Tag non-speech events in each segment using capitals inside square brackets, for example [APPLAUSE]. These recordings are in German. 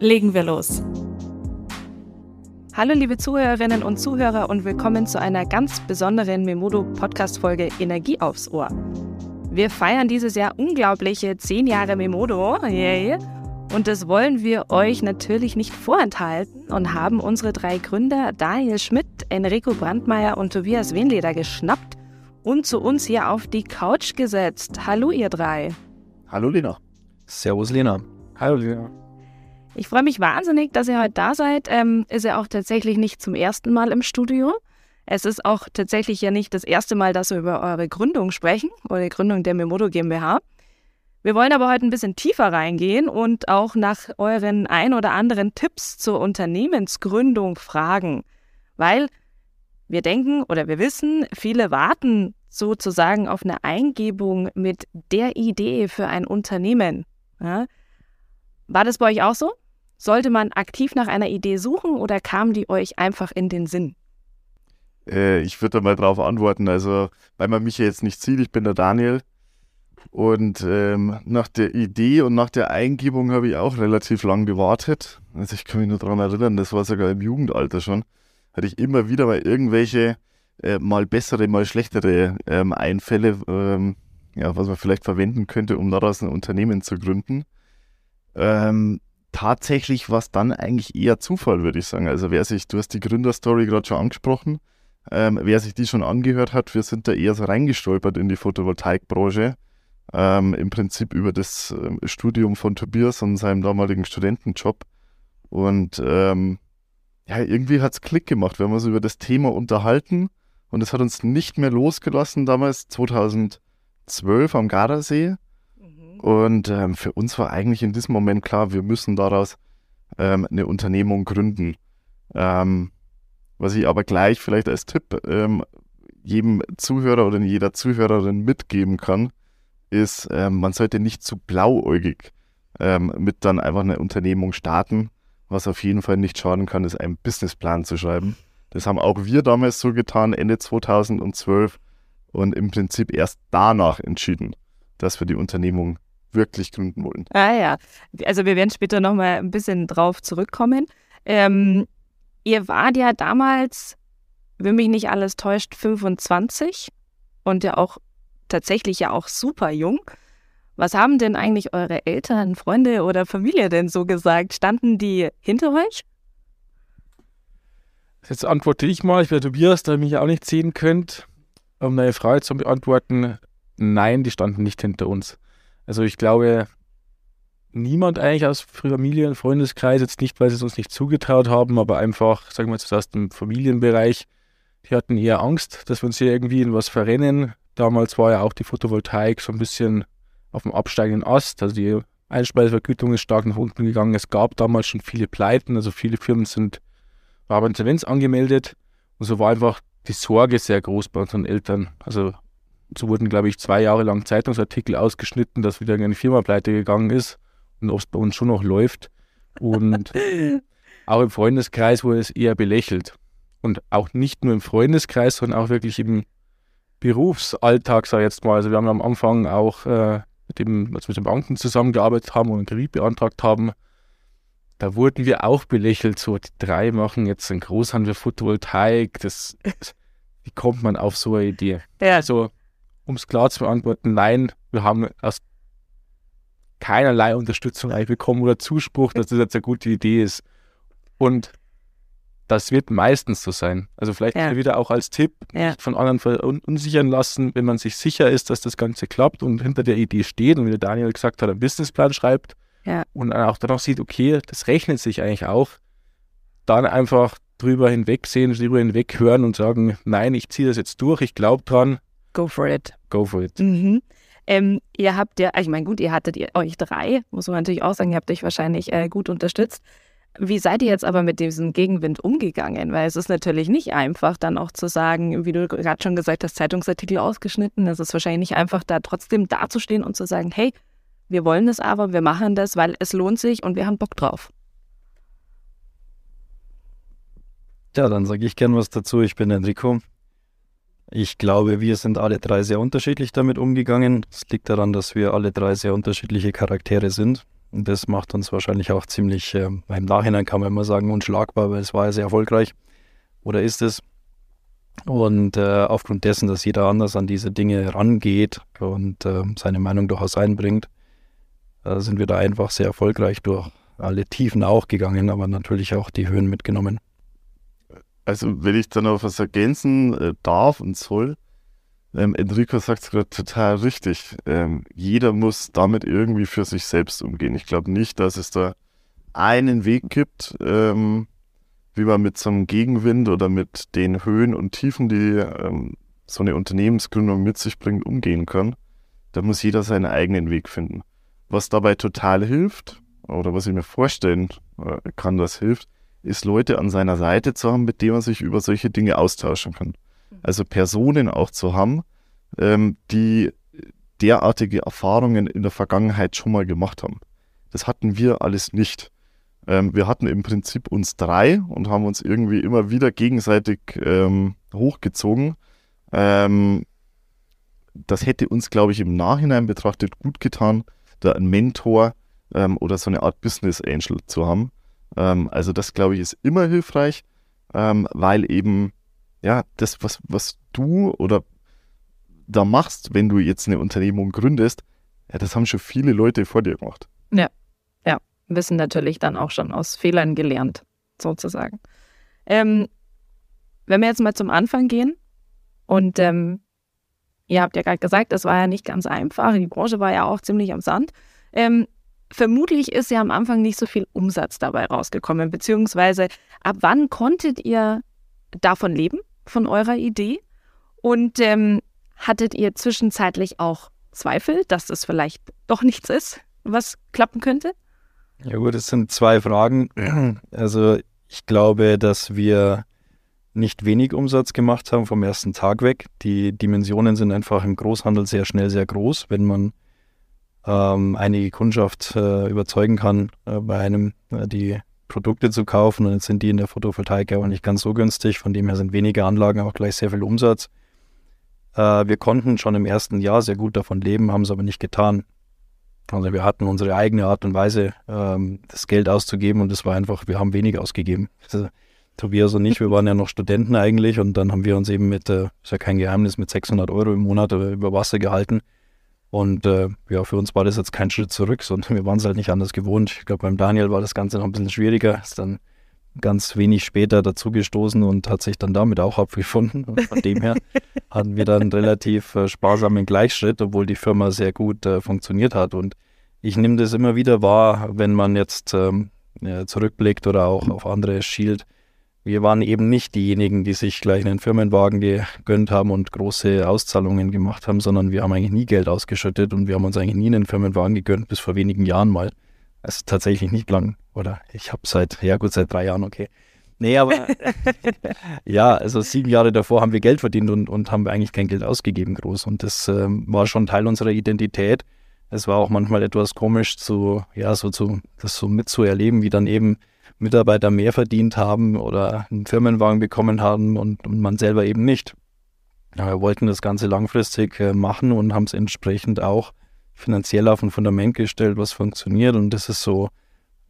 Legen wir los. Hallo liebe Zuhörerinnen und Zuhörer und willkommen zu einer ganz besonderen Memodo Podcast Folge Energie aufs Ohr. Wir feiern dieses Jahr unglaubliche 10 Jahre Memodo. Yay. Und das wollen wir euch natürlich nicht vorenthalten und haben unsere drei Gründer Daniel Schmidt, Enrico Brandmeier und Tobias Wenleder geschnappt und zu uns hier auf die Couch gesetzt. Hallo ihr drei. Hallo Lena. Servus Lena. Hallo Lena. Ich freue mich wahnsinnig, dass ihr heute da seid. Ähm, ist ja auch tatsächlich nicht zum ersten Mal im Studio. Es ist auch tatsächlich ja nicht das erste Mal, dass wir über eure Gründung sprechen die Gründung der Memodo GmbH. Wir wollen aber heute ein bisschen tiefer reingehen und auch nach euren ein oder anderen Tipps zur Unternehmensgründung fragen, weil wir denken oder wir wissen, viele warten sozusagen auf eine Eingebung mit der Idee für ein Unternehmen. Ja? War das bei euch auch so? Sollte man aktiv nach einer Idee suchen oder kam die euch einfach in den Sinn? Äh, ich würde da mal drauf antworten. Also, weil man mich jetzt nicht sieht, ich bin der Daniel. Und ähm, nach der Idee und nach der Eingebung habe ich auch relativ lang gewartet. Also ich kann mich nur daran erinnern, das war sogar im Jugendalter schon. Hatte ich immer wieder mal irgendwelche äh, mal bessere, mal schlechtere ähm, Einfälle, ähm, ja, was man vielleicht verwenden könnte, um daraus ein Unternehmen zu gründen. Ähm, tatsächlich war es dann eigentlich eher Zufall, würde ich sagen. Also wer sich, du hast die Gründerstory gerade schon angesprochen, ähm, wer sich die schon angehört hat, wir sind da eher so reingestolpert in die Photovoltaikbranche. Ähm, Im Prinzip über das ähm, Studium von Tobias und seinem damaligen Studentenjob. Und ähm, ja, irgendwie hat es Klick gemacht. Wir haben uns über das Thema unterhalten und es hat uns nicht mehr losgelassen damals, 2012 am Gardasee. Und ähm, für uns war eigentlich in diesem Moment klar, wir müssen daraus ähm, eine Unternehmung gründen. Ähm, was ich aber gleich vielleicht als Tipp ähm, jedem Zuhörer oder jeder Zuhörerin mitgeben kann, ist, ähm, man sollte nicht zu blauäugig ähm, mit dann einfach eine Unternehmung starten. Was auf jeden Fall nicht schaden kann, ist einen Businessplan zu schreiben. Das haben auch wir damals so getan, Ende 2012 und im Prinzip erst danach entschieden, dass wir die Unternehmung wirklich gründen wollen. Ah ja, also wir werden später nochmal ein bisschen drauf zurückkommen. Ähm, ihr wart ja damals, wenn mich nicht alles täuscht, 25 und ja auch tatsächlich ja auch super jung. Was haben denn eigentlich eure Eltern, Freunde oder Familie denn so gesagt? Standen die hinter euch? Jetzt antworte ich mal, ich bin Tobias, da ihr mich auch nicht sehen könnt, um deine Frage zu beantworten. Nein, die standen nicht hinter uns. Also ich glaube, niemand eigentlich aus Familie und Freundeskreis, jetzt nicht, weil sie es uns nicht zugetraut haben, aber einfach, sagen wir jetzt aus dem Familienbereich, die hatten eher Angst, dass wir uns hier irgendwie in was verrennen, Damals war ja auch die Photovoltaik so ein bisschen auf dem absteigenden Ast. Also die Einspeisevergütung ist stark nach unten gegangen. Es gab damals schon viele Pleiten, also viele Firmen sind waren Insolvenz angemeldet. Und so war einfach die Sorge sehr groß bei unseren Eltern. Also so wurden, glaube ich, zwei Jahre lang Zeitungsartikel ausgeschnitten, dass wieder eine Firma pleite gegangen ist und ob es bei uns schon noch läuft. Und [LAUGHS] auch im Freundeskreis wurde es eher belächelt. Und auch nicht nur im Freundeskreis, sondern auch wirklich im Berufsalltag, sag ich jetzt mal. Also wir haben am Anfang auch äh, mit, dem, als wir mit den Banken zusammengearbeitet haben und einen Kredit beantragt haben, da wurden wir auch belächelt, so die drei machen jetzt einen Großhandel Photovoltaik, das, wie kommt man auf so eine Idee? Ja. Also, um es klar zu beantworten, nein, wir haben aus keinerlei Unterstützung eigentlich bekommen oder Zuspruch, dass das jetzt eine gute Idee ist. Und das wird meistens so sein. Also vielleicht ja. wieder auch als Tipp, ja. von anderen verunsichern lassen, wenn man sich sicher ist, dass das Ganze klappt und hinter der Idee steht und wie der Daniel gesagt hat, einen Businessplan schreibt ja. und auch dann auch sieht, okay, das rechnet sich eigentlich auch, dann einfach drüber hinwegsehen, drüber hinweg hören und sagen, nein, ich ziehe das jetzt durch, ich glaube dran. Go for it. Go for it. Mhm. Ähm, ihr habt ja, ich meine, gut, ihr hattet ihr, euch drei, muss man natürlich auch sagen, ihr habt euch wahrscheinlich äh, gut unterstützt. Wie seid ihr jetzt aber mit diesem Gegenwind umgegangen? Weil es ist natürlich nicht einfach, dann auch zu sagen, wie du gerade schon gesagt hast, Zeitungsartikel ausgeschnitten. Es ist wahrscheinlich nicht einfach, da trotzdem dazustehen und zu sagen, hey, wir wollen es aber, wir machen das, weil es lohnt sich und wir haben Bock drauf. Ja, dann sage ich gern was dazu. Ich bin Enrico. Ich glaube, wir sind alle drei sehr unterschiedlich damit umgegangen. Es liegt daran, dass wir alle drei sehr unterschiedliche Charaktere sind. Und das macht uns wahrscheinlich auch ziemlich, äh, im Nachhinein kann man immer sagen, unschlagbar, weil es war ja sehr erfolgreich. Oder ist es? Und äh, aufgrund dessen, dass jeder anders an diese Dinge rangeht und äh, seine Meinung durchaus einbringt, äh, sind wir da einfach sehr erfolgreich durch alle Tiefen auch gegangen, aber natürlich auch die Höhen mitgenommen. Also, wenn ich da noch was ergänzen äh, darf und soll, ähm, Enrico sagt es gerade total richtig. Ähm, jeder muss damit irgendwie für sich selbst umgehen. Ich glaube nicht, dass es da einen Weg gibt, ähm, wie man mit so einem Gegenwind oder mit den Höhen und Tiefen, die ähm, so eine Unternehmensgründung mit sich bringt, umgehen kann. Da muss jeder seinen eigenen Weg finden. Was dabei total hilft, oder was ich mir vorstellen äh, kann, das hilft, ist Leute an seiner Seite zu haben, mit denen man sich über solche Dinge austauschen kann. Also Personen auch zu haben, ähm, die derartige Erfahrungen in der Vergangenheit schon mal gemacht haben. Das hatten wir alles nicht. Ähm, wir hatten im Prinzip uns drei und haben uns irgendwie immer wieder gegenseitig ähm, hochgezogen. Ähm, das hätte uns, glaube ich, im Nachhinein betrachtet gut getan, da einen Mentor ähm, oder so eine Art Business Angel zu haben. Ähm, also das, glaube ich, ist immer hilfreich, ähm, weil eben ja, das, was, was du oder da machst, wenn du jetzt eine Unternehmung gründest, ja, das haben schon viele Leute vor dir gemacht. Ja, ja, wissen natürlich dann auch schon aus Fehlern gelernt, sozusagen. Ähm, wenn wir jetzt mal zum Anfang gehen und ähm, ihr habt ja gerade gesagt, das war ja nicht ganz einfach, die Branche war ja auch ziemlich am Sand. Ähm, vermutlich ist ja am Anfang nicht so viel Umsatz dabei rausgekommen, beziehungsweise ab wann konntet ihr davon leben? von eurer Idee? Und ähm, hattet ihr zwischenzeitlich auch Zweifel, dass das vielleicht doch nichts ist, was klappen könnte? Ja gut, es sind zwei Fragen. Also ich glaube, dass wir nicht wenig Umsatz gemacht haben vom ersten Tag weg. Die Dimensionen sind einfach im Großhandel sehr schnell sehr groß. Wenn man ähm, einige Kundschaft äh, überzeugen kann, äh, bei einem äh, die Produkte zu kaufen und jetzt sind die in der Photovoltaik aber nicht ganz so günstig. Von dem her sind weniger Anlagen auch gleich sehr viel Umsatz. Äh, wir konnten schon im ersten Jahr sehr gut davon leben, haben es aber nicht getan. Also wir hatten unsere eigene Art und Weise, ähm, das Geld auszugeben und es war einfach, wir haben wenig ausgegeben. Also, Tobias und ich, wir waren ja noch Studenten eigentlich und dann haben wir uns eben mit, äh, ist ja kein Geheimnis, mit 600 Euro im Monat äh, über Wasser gehalten und äh, ja, für uns war das jetzt kein Schritt zurück, sondern wir waren es halt nicht anders gewohnt. Ich glaube, beim Daniel war das Ganze noch ein bisschen schwieriger. Ist dann ganz wenig später dazugestoßen und hat sich dann damit auch abgefunden. Und von dem her [LAUGHS] hatten wir dann relativ äh, sparsamen Gleichschritt, obwohl die Firma sehr gut äh, funktioniert hat. Und ich nehme das immer wieder wahr, wenn man jetzt ähm, ja, zurückblickt oder auch auf andere schielt wir waren eben nicht diejenigen, die sich gleich einen Firmenwagen gegönnt haben und große Auszahlungen gemacht haben, sondern wir haben eigentlich nie Geld ausgeschüttet und wir haben uns eigentlich nie einen Firmenwagen gegönnt, bis vor wenigen Jahren mal. Also tatsächlich nicht lang, oder? Ich habe seit, ja gut, seit drei Jahren, okay. Nee, aber [LAUGHS] ja, also sieben Jahre davor haben wir Geld verdient und, und haben eigentlich kein Geld ausgegeben groß. Und das ähm, war schon Teil unserer Identität. Es war auch manchmal etwas komisch, zu, ja, so zu, das so mitzuerleben, wie dann eben Mitarbeiter mehr verdient haben oder einen Firmenwagen bekommen haben und, und man selber eben nicht. Ja, wir wollten das Ganze langfristig äh, machen und haben es entsprechend auch finanziell auf ein Fundament gestellt, was funktioniert. Und das ist so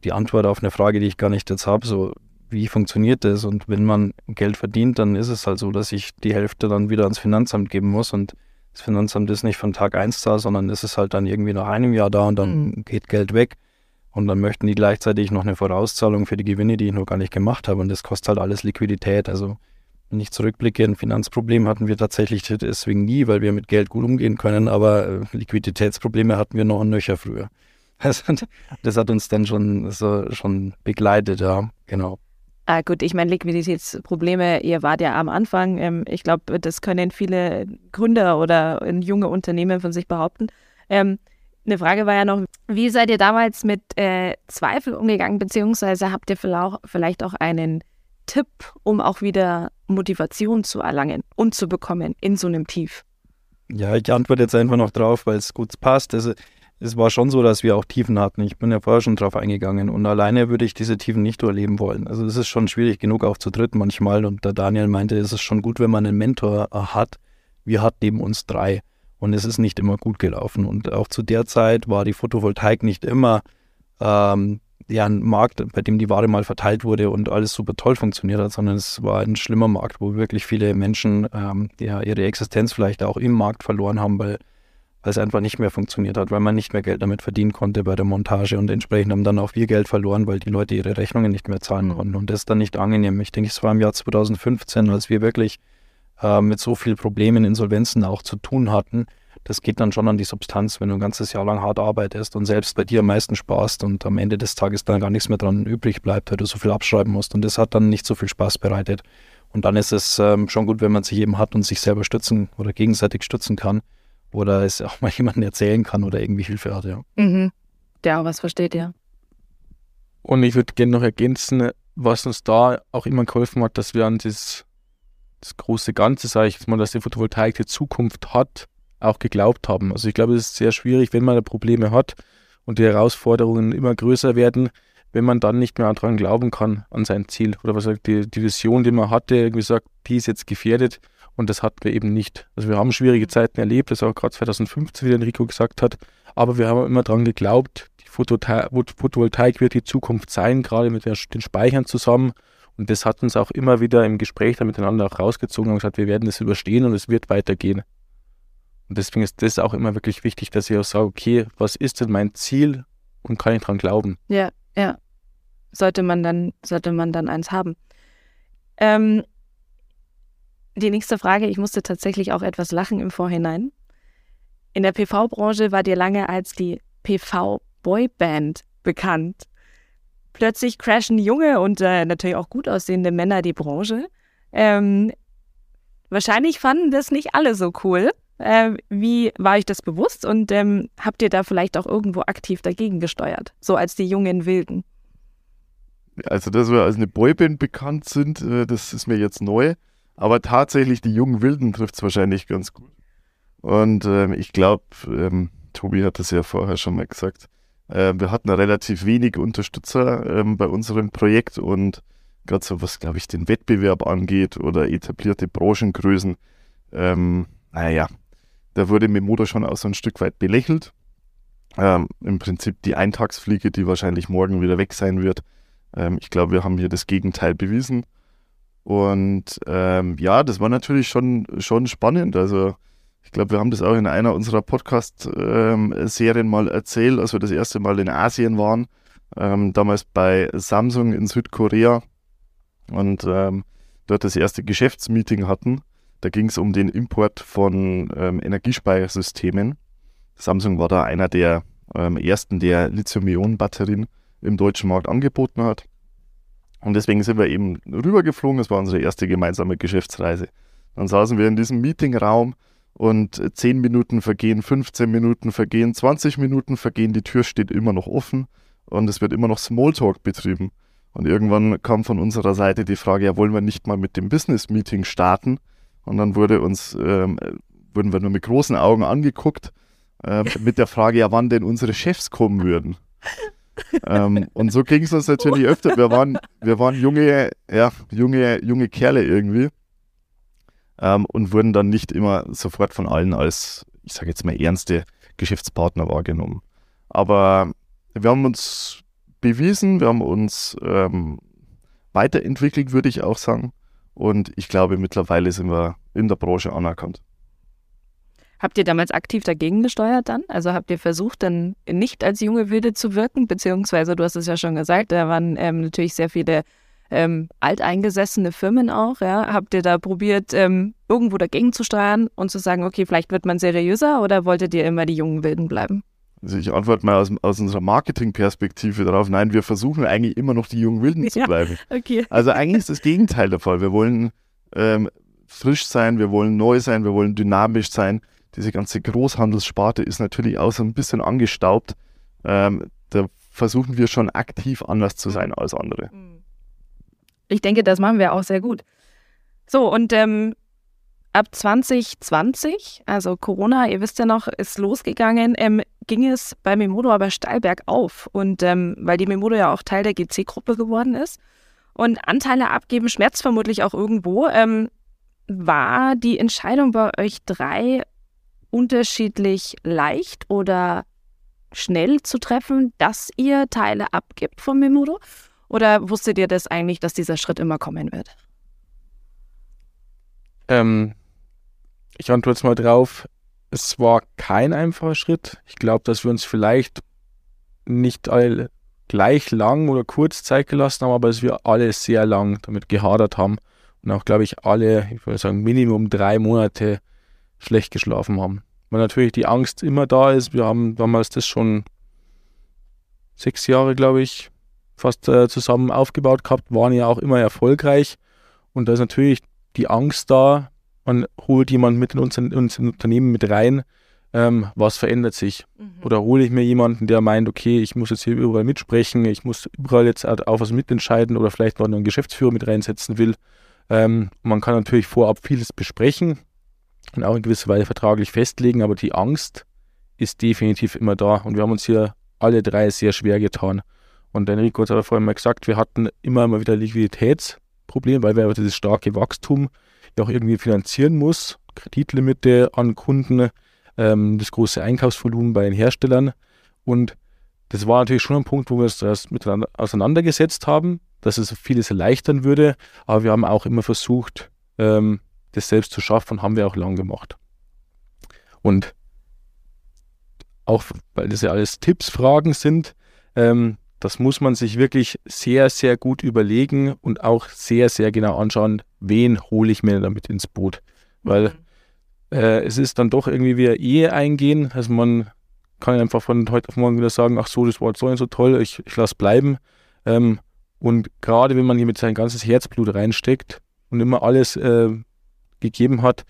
die Antwort auf eine Frage, die ich gar nicht jetzt habe. So, wie funktioniert das? Und wenn man Geld verdient, dann ist es halt so, dass ich die Hälfte dann wieder ans Finanzamt geben muss. Und das Finanzamt ist nicht von Tag 1 da, sondern es ist halt dann irgendwie nach einem Jahr da und dann mhm. geht Geld weg. Und dann möchten die gleichzeitig noch eine Vorauszahlung für die Gewinne, die ich noch gar nicht gemacht habe. Und das kostet halt alles Liquidität. Also wenn ich zurückblicke, ein Finanzproblem hatten wir tatsächlich deswegen nie, weil wir mit Geld gut umgehen können, aber äh, Liquiditätsprobleme hatten wir noch ein nöcher früher. [LAUGHS] Also, das hat uns dann schon, so, schon begleitet, ja, genau. Ah, gut, ich meine, Liquiditätsprobleme, ihr wart ja am Anfang, ähm, ich glaube, das können viele Gründer oder junge Unternehmen von sich behaupten. Ähm, eine Frage war ja noch, wie seid ihr damals mit äh, Zweifel umgegangen, beziehungsweise habt ihr vielleicht auch einen Tipp, um auch wieder Motivation zu erlangen und zu bekommen in so einem Tief? Ja, ich antworte jetzt einfach noch drauf, weil es gut passt. Also, es war schon so, dass wir auch Tiefen hatten. Ich bin ja vorher schon drauf eingegangen und alleine würde ich diese Tiefen nicht erleben wollen. Also es ist schon schwierig genug, auch zu dritt manchmal. Und der Daniel meinte, es ist schon gut, wenn man einen Mentor hat. Wir hatten neben uns drei und es ist nicht immer gut gelaufen. Und auch zu der Zeit war die Photovoltaik nicht immer ähm, ja, ein Markt, bei dem die Ware mal verteilt wurde und alles super toll funktioniert hat, sondern es war ein schlimmer Markt, wo wirklich viele Menschen ähm, ja, ihre Existenz vielleicht auch im Markt verloren haben, weil weil es einfach nicht mehr funktioniert hat, weil man nicht mehr Geld damit verdienen konnte bei der Montage und entsprechend haben dann auch wir Geld verloren, weil die Leute ihre Rechnungen nicht mehr zahlen konnten und das ist dann nicht angenehm. Ich denke, es war im Jahr 2015, als wir wirklich äh, mit so vielen Problemen, Insolvenzen auch zu tun hatten. Das geht dann schon an die Substanz, wenn du ein ganzes Jahr lang hart arbeitest und selbst bei dir am meisten sparst und am Ende des Tages dann gar nichts mehr dran übrig bleibt, weil du so viel abschreiben musst und das hat dann nicht so viel Spaß bereitet. Und dann ist es ähm, schon gut, wenn man sich eben hat und sich selber stützen oder gegenseitig stützen kann oder es auch mal jemandem erzählen kann oder irgendwie Hilfe hat, ja. Mhm. Der auch was versteht, ja. Und ich würde gerne noch ergänzen, was uns da auch immer geholfen hat, dass wir an das, das große Ganze, sage ich jetzt mal, dass die Photovoltaik die Zukunft hat, auch geglaubt haben. Also ich glaube, es ist sehr schwierig, wenn man da Probleme hat und die Herausforderungen immer größer werden, wenn man dann nicht mehr daran glauben kann, an sein Ziel. Oder was sagt die, die Vision, die man hatte, irgendwie sagt, die ist jetzt gefährdet und das hatten wir eben nicht. Also wir haben schwierige Zeiten erlebt, das auch gerade 2015, wie Enrico gesagt hat. Aber wir haben immer daran geglaubt, die Photovoltaik wird die Zukunft sein, gerade mit den Speichern zusammen. Und das hat uns auch immer wieder im Gespräch da miteinander auch rausgezogen und gesagt, wir werden das überstehen und es wird weitergehen. Und deswegen ist das auch immer wirklich wichtig, dass ich auch sage, okay, was ist denn mein Ziel und kann ich daran glauben? Ja, ja. Sollte man dann, sollte man dann eins haben. Ähm, die nächste Frage, ich musste tatsächlich auch etwas lachen im Vorhinein. In der PV-Branche war dir lange als die PV-Boyband bekannt. Plötzlich crashen junge und äh, natürlich auch gut aussehende Männer die Branche. Ähm, wahrscheinlich fanden das nicht alle so cool. Äh, wie war euch das bewusst und ähm, habt ihr da vielleicht auch irgendwo aktiv dagegen gesteuert, so als die jungen Wilden? Also, dass wir als eine Boyband bekannt sind, äh, das ist mir jetzt neu. Aber tatsächlich, die jungen Wilden trifft es wahrscheinlich ganz gut. Und ähm, ich glaube, ähm, Tobi hat das ja vorher schon mal gesagt, äh, wir hatten relativ wenig Unterstützer ähm, bei unserem Projekt und gerade so was, glaube ich, den Wettbewerb angeht oder etablierte Branchengrößen, ähm, naja, da wurde Memoda schon auch so ein Stück weit belächelt. Ähm, Im Prinzip die Eintagsfliege, die wahrscheinlich morgen wieder weg sein wird. Ähm, ich glaube, wir haben hier das Gegenteil bewiesen. Und ähm, ja, das war natürlich schon, schon spannend. Also ich glaube, wir haben das auch in einer unserer Podcast-Serien mal erzählt, als wir das erste Mal in Asien waren. Ähm, damals bei Samsung in Südkorea und ähm, dort das erste Geschäftsmeeting hatten. Da ging es um den Import von ähm, Energiespeichersystemen. Samsung war da einer der ähm, ersten, der Lithium-Ionen-Batterien im deutschen Markt angeboten hat. Und deswegen sind wir eben rübergeflogen. Das war unsere erste gemeinsame Geschäftsreise. Dann saßen wir in diesem Meetingraum und 10 Minuten vergehen, 15 Minuten vergehen, 20 Minuten vergehen, die Tür steht immer noch offen und es wird immer noch Smalltalk betrieben. Und irgendwann kam von unserer Seite die Frage, ja, wollen wir nicht mal mit dem Business-Meeting starten? Und dann wurde uns, ähm, wurden wir nur mit großen Augen angeguckt, äh, [LAUGHS] mit der Frage, ja, wann denn unsere Chefs kommen würden ähm, und so ging es uns natürlich öfter. Wir waren, wir waren junge, ja, junge, junge Kerle irgendwie ähm, und wurden dann nicht immer sofort von allen als, ich sage jetzt mal, ernste Geschäftspartner wahrgenommen. Aber wir haben uns bewiesen, wir haben uns ähm, weiterentwickelt, würde ich auch sagen. Und ich glaube, mittlerweile sind wir in der Branche anerkannt. Habt ihr damals aktiv dagegen gesteuert dann? Also habt ihr versucht, dann nicht als junge Wilde zu wirken? Beziehungsweise, du hast es ja schon gesagt, da waren ähm, natürlich sehr viele ähm, alteingesessene Firmen auch. Ja? Habt ihr da probiert, ähm, irgendwo dagegen zu steuern und zu sagen, okay, vielleicht wird man seriöser oder wolltet ihr immer die jungen Wilden bleiben? Also ich antworte mal aus, aus unserer Marketingperspektive darauf, nein, wir versuchen eigentlich immer noch die jungen Wilden [LAUGHS] zu bleiben. Ja, okay. Also eigentlich ist das Gegenteil der Fall. Wir wollen ähm, frisch sein, wir wollen neu sein, wir wollen dynamisch sein diese ganze Großhandelssparte ist natürlich auch so ein bisschen angestaubt. Ähm, da versuchen wir schon aktiv anders zu sein als andere. Ich denke, das machen wir auch sehr gut. So, und ähm, ab 2020, also Corona, ihr wisst ja noch, ist losgegangen, ähm, ging es bei Memodo aber steil bergauf. Und ähm, weil die Memodo ja auch Teil der GC-Gruppe geworden ist. Und Anteile abgeben schmerzt vermutlich auch irgendwo. Ähm, war die Entscheidung bei euch drei unterschiedlich leicht oder schnell zu treffen, dass ihr Teile abgibt von Memodo? Oder wusstet ihr das eigentlich, dass dieser Schritt immer kommen wird? Ähm, ich antworte jetzt mal drauf. Es war kein einfacher Schritt. Ich glaube, dass wir uns vielleicht nicht alle gleich lang oder kurz Zeit gelassen haben, aber dass wir alle sehr lang damit gehadert haben und auch, glaube ich, alle, ich würde sagen, Minimum drei Monate schlecht geschlafen haben. Weil natürlich die Angst immer da ist. Wir haben damals das schon sechs Jahre, glaube ich, fast äh, zusammen aufgebaut gehabt, waren ja auch immer erfolgreich. Und da ist natürlich die Angst da, man holt jemanden mit in unser, in unser Unternehmen mit rein, ähm, was verändert sich? Mhm. Oder hole ich mir jemanden, der meint, okay, ich muss jetzt hier überall mitsprechen, ich muss überall jetzt auch was mitentscheiden oder vielleicht noch einen Geschäftsführer mit reinsetzen will. Ähm, man kann natürlich vorab vieles besprechen und auch in gewisser Weise vertraglich festlegen, aber die Angst ist definitiv immer da und wir haben uns hier alle drei sehr schwer getan. Und Enrico hat aber vorhin mal gesagt, wir hatten immer mal wieder Liquiditätsprobleme, weil wir dieses starke Wachstum ja auch irgendwie finanzieren muss. Kreditlimite an Kunden, ähm, das große Einkaufsvolumen bei den Herstellern. Und das war natürlich schon ein Punkt, wo wir uns erst miteinander auseinandergesetzt haben, dass es vieles erleichtern würde. Aber wir haben auch immer versucht, ähm, das selbst zu schaffen und haben wir auch lang gemacht. Und auch, weil das ja alles Tipps, Fragen sind, ähm, das muss man sich wirklich sehr, sehr gut überlegen und auch sehr, sehr genau anschauen, wen hole ich mir damit ins Boot. Weil mhm. äh, es ist dann doch irgendwie wie eine Ehe eingehen. Also man kann einfach von heute auf morgen wieder sagen, ach so, das war so und so toll, ich, ich lasse bleiben. Ähm, und gerade wenn man hier mit sein ganzes Herzblut reinsteckt und immer alles äh, gegeben hat,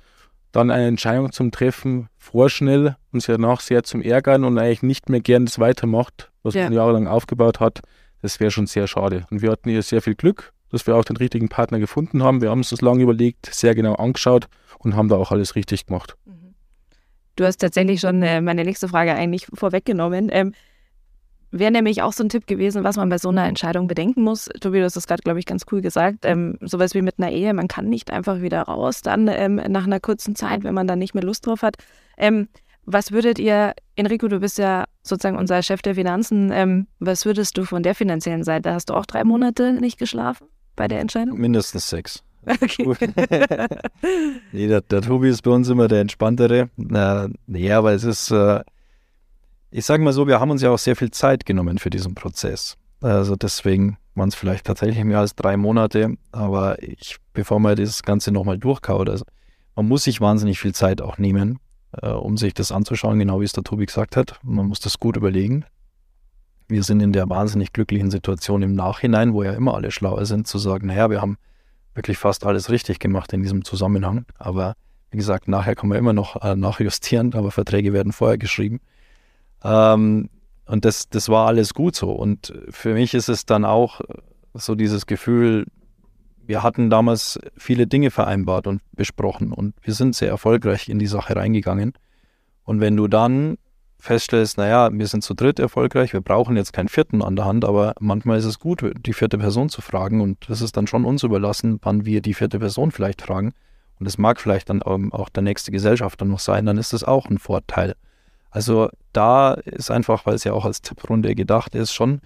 dann eine Entscheidung zum Treffen vorschnell und sich danach sehr zum Ärgern und eigentlich nicht mehr gern das weitermacht, was ja. man jahrelang aufgebaut hat, das wäre schon sehr schade. Und wir hatten hier sehr viel Glück, dass wir auch den richtigen Partner gefunden haben. Wir haben uns das lange überlegt, sehr genau angeschaut und haben da auch alles richtig gemacht. Mhm. Du hast tatsächlich schon äh, meine nächste Frage eigentlich vorweggenommen. Wäre nämlich auch so ein Tipp gewesen, was man bei so einer Entscheidung bedenken muss. Tobi, du hast das gerade, glaube ich, ganz cool gesagt. Ähm, sowas wie mit einer Ehe, man kann nicht einfach wieder raus, dann ähm, nach einer kurzen Zeit, wenn man dann nicht mehr Lust drauf hat. Ähm, was würdet ihr, Enrico, du bist ja sozusagen unser Chef der Finanzen, ähm, was würdest du von der finanziellen Seite? Hast du auch drei Monate nicht geschlafen bei der Entscheidung? Mindestens sechs. Okay. [LAUGHS] nee, der, der, Tobi ist bei uns immer der entspanntere. Äh, nee, aber es ist, äh, ich sage mal so, wir haben uns ja auch sehr viel Zeit genommen für diesen Prozess. Also deswegen waren es vielleicht tatsächlich mehr als drei Monate, aber ich, bevor man das Ganze nochmal durchkaut, also man muss sich wahnsinnig viel Zeit auch nehmen, äh, um sich das anzuschauen, genau wie es der Tobi gesagt hat. Man muss das gut überlegen. Wir sind in der wahnsinnig glücklichen Situation im Nachhinein, wo ja immer alle schlauer sind, zu sagen, naja, wir haben wirklich fast alles richtig gemacht in diesem Zusammenhang. Aber wie gesagt, nachher kann man immer noch äh, nachjustieren, aber Verträge werden vorher geschrieben. Ähm, und das, das war alles gut so. Und für mich ist es dann auch so dieses Gefühl, wir hatten damals viele Dinge vereinbart und besprochen und wir sind sehr erfolgreich in die Sache reingegangen. Und wenn du dann feststellst, naja, wir sind zu dritt erfolgreich, wir brauchen jetzt keinen vierten an der Hand, aber manchmal ist es gut, die vierte Person zu fragen und das ist dann schon uns überlassen, wann wir die vierte Person vielleicht fragen. Und das mag vielleicht dann auch der nächste Gesellschafter noch sein, dann ist das auch ein Vorteil. Also da ist einfach, weil es ja auch als Tipprunde gedacht ist, schon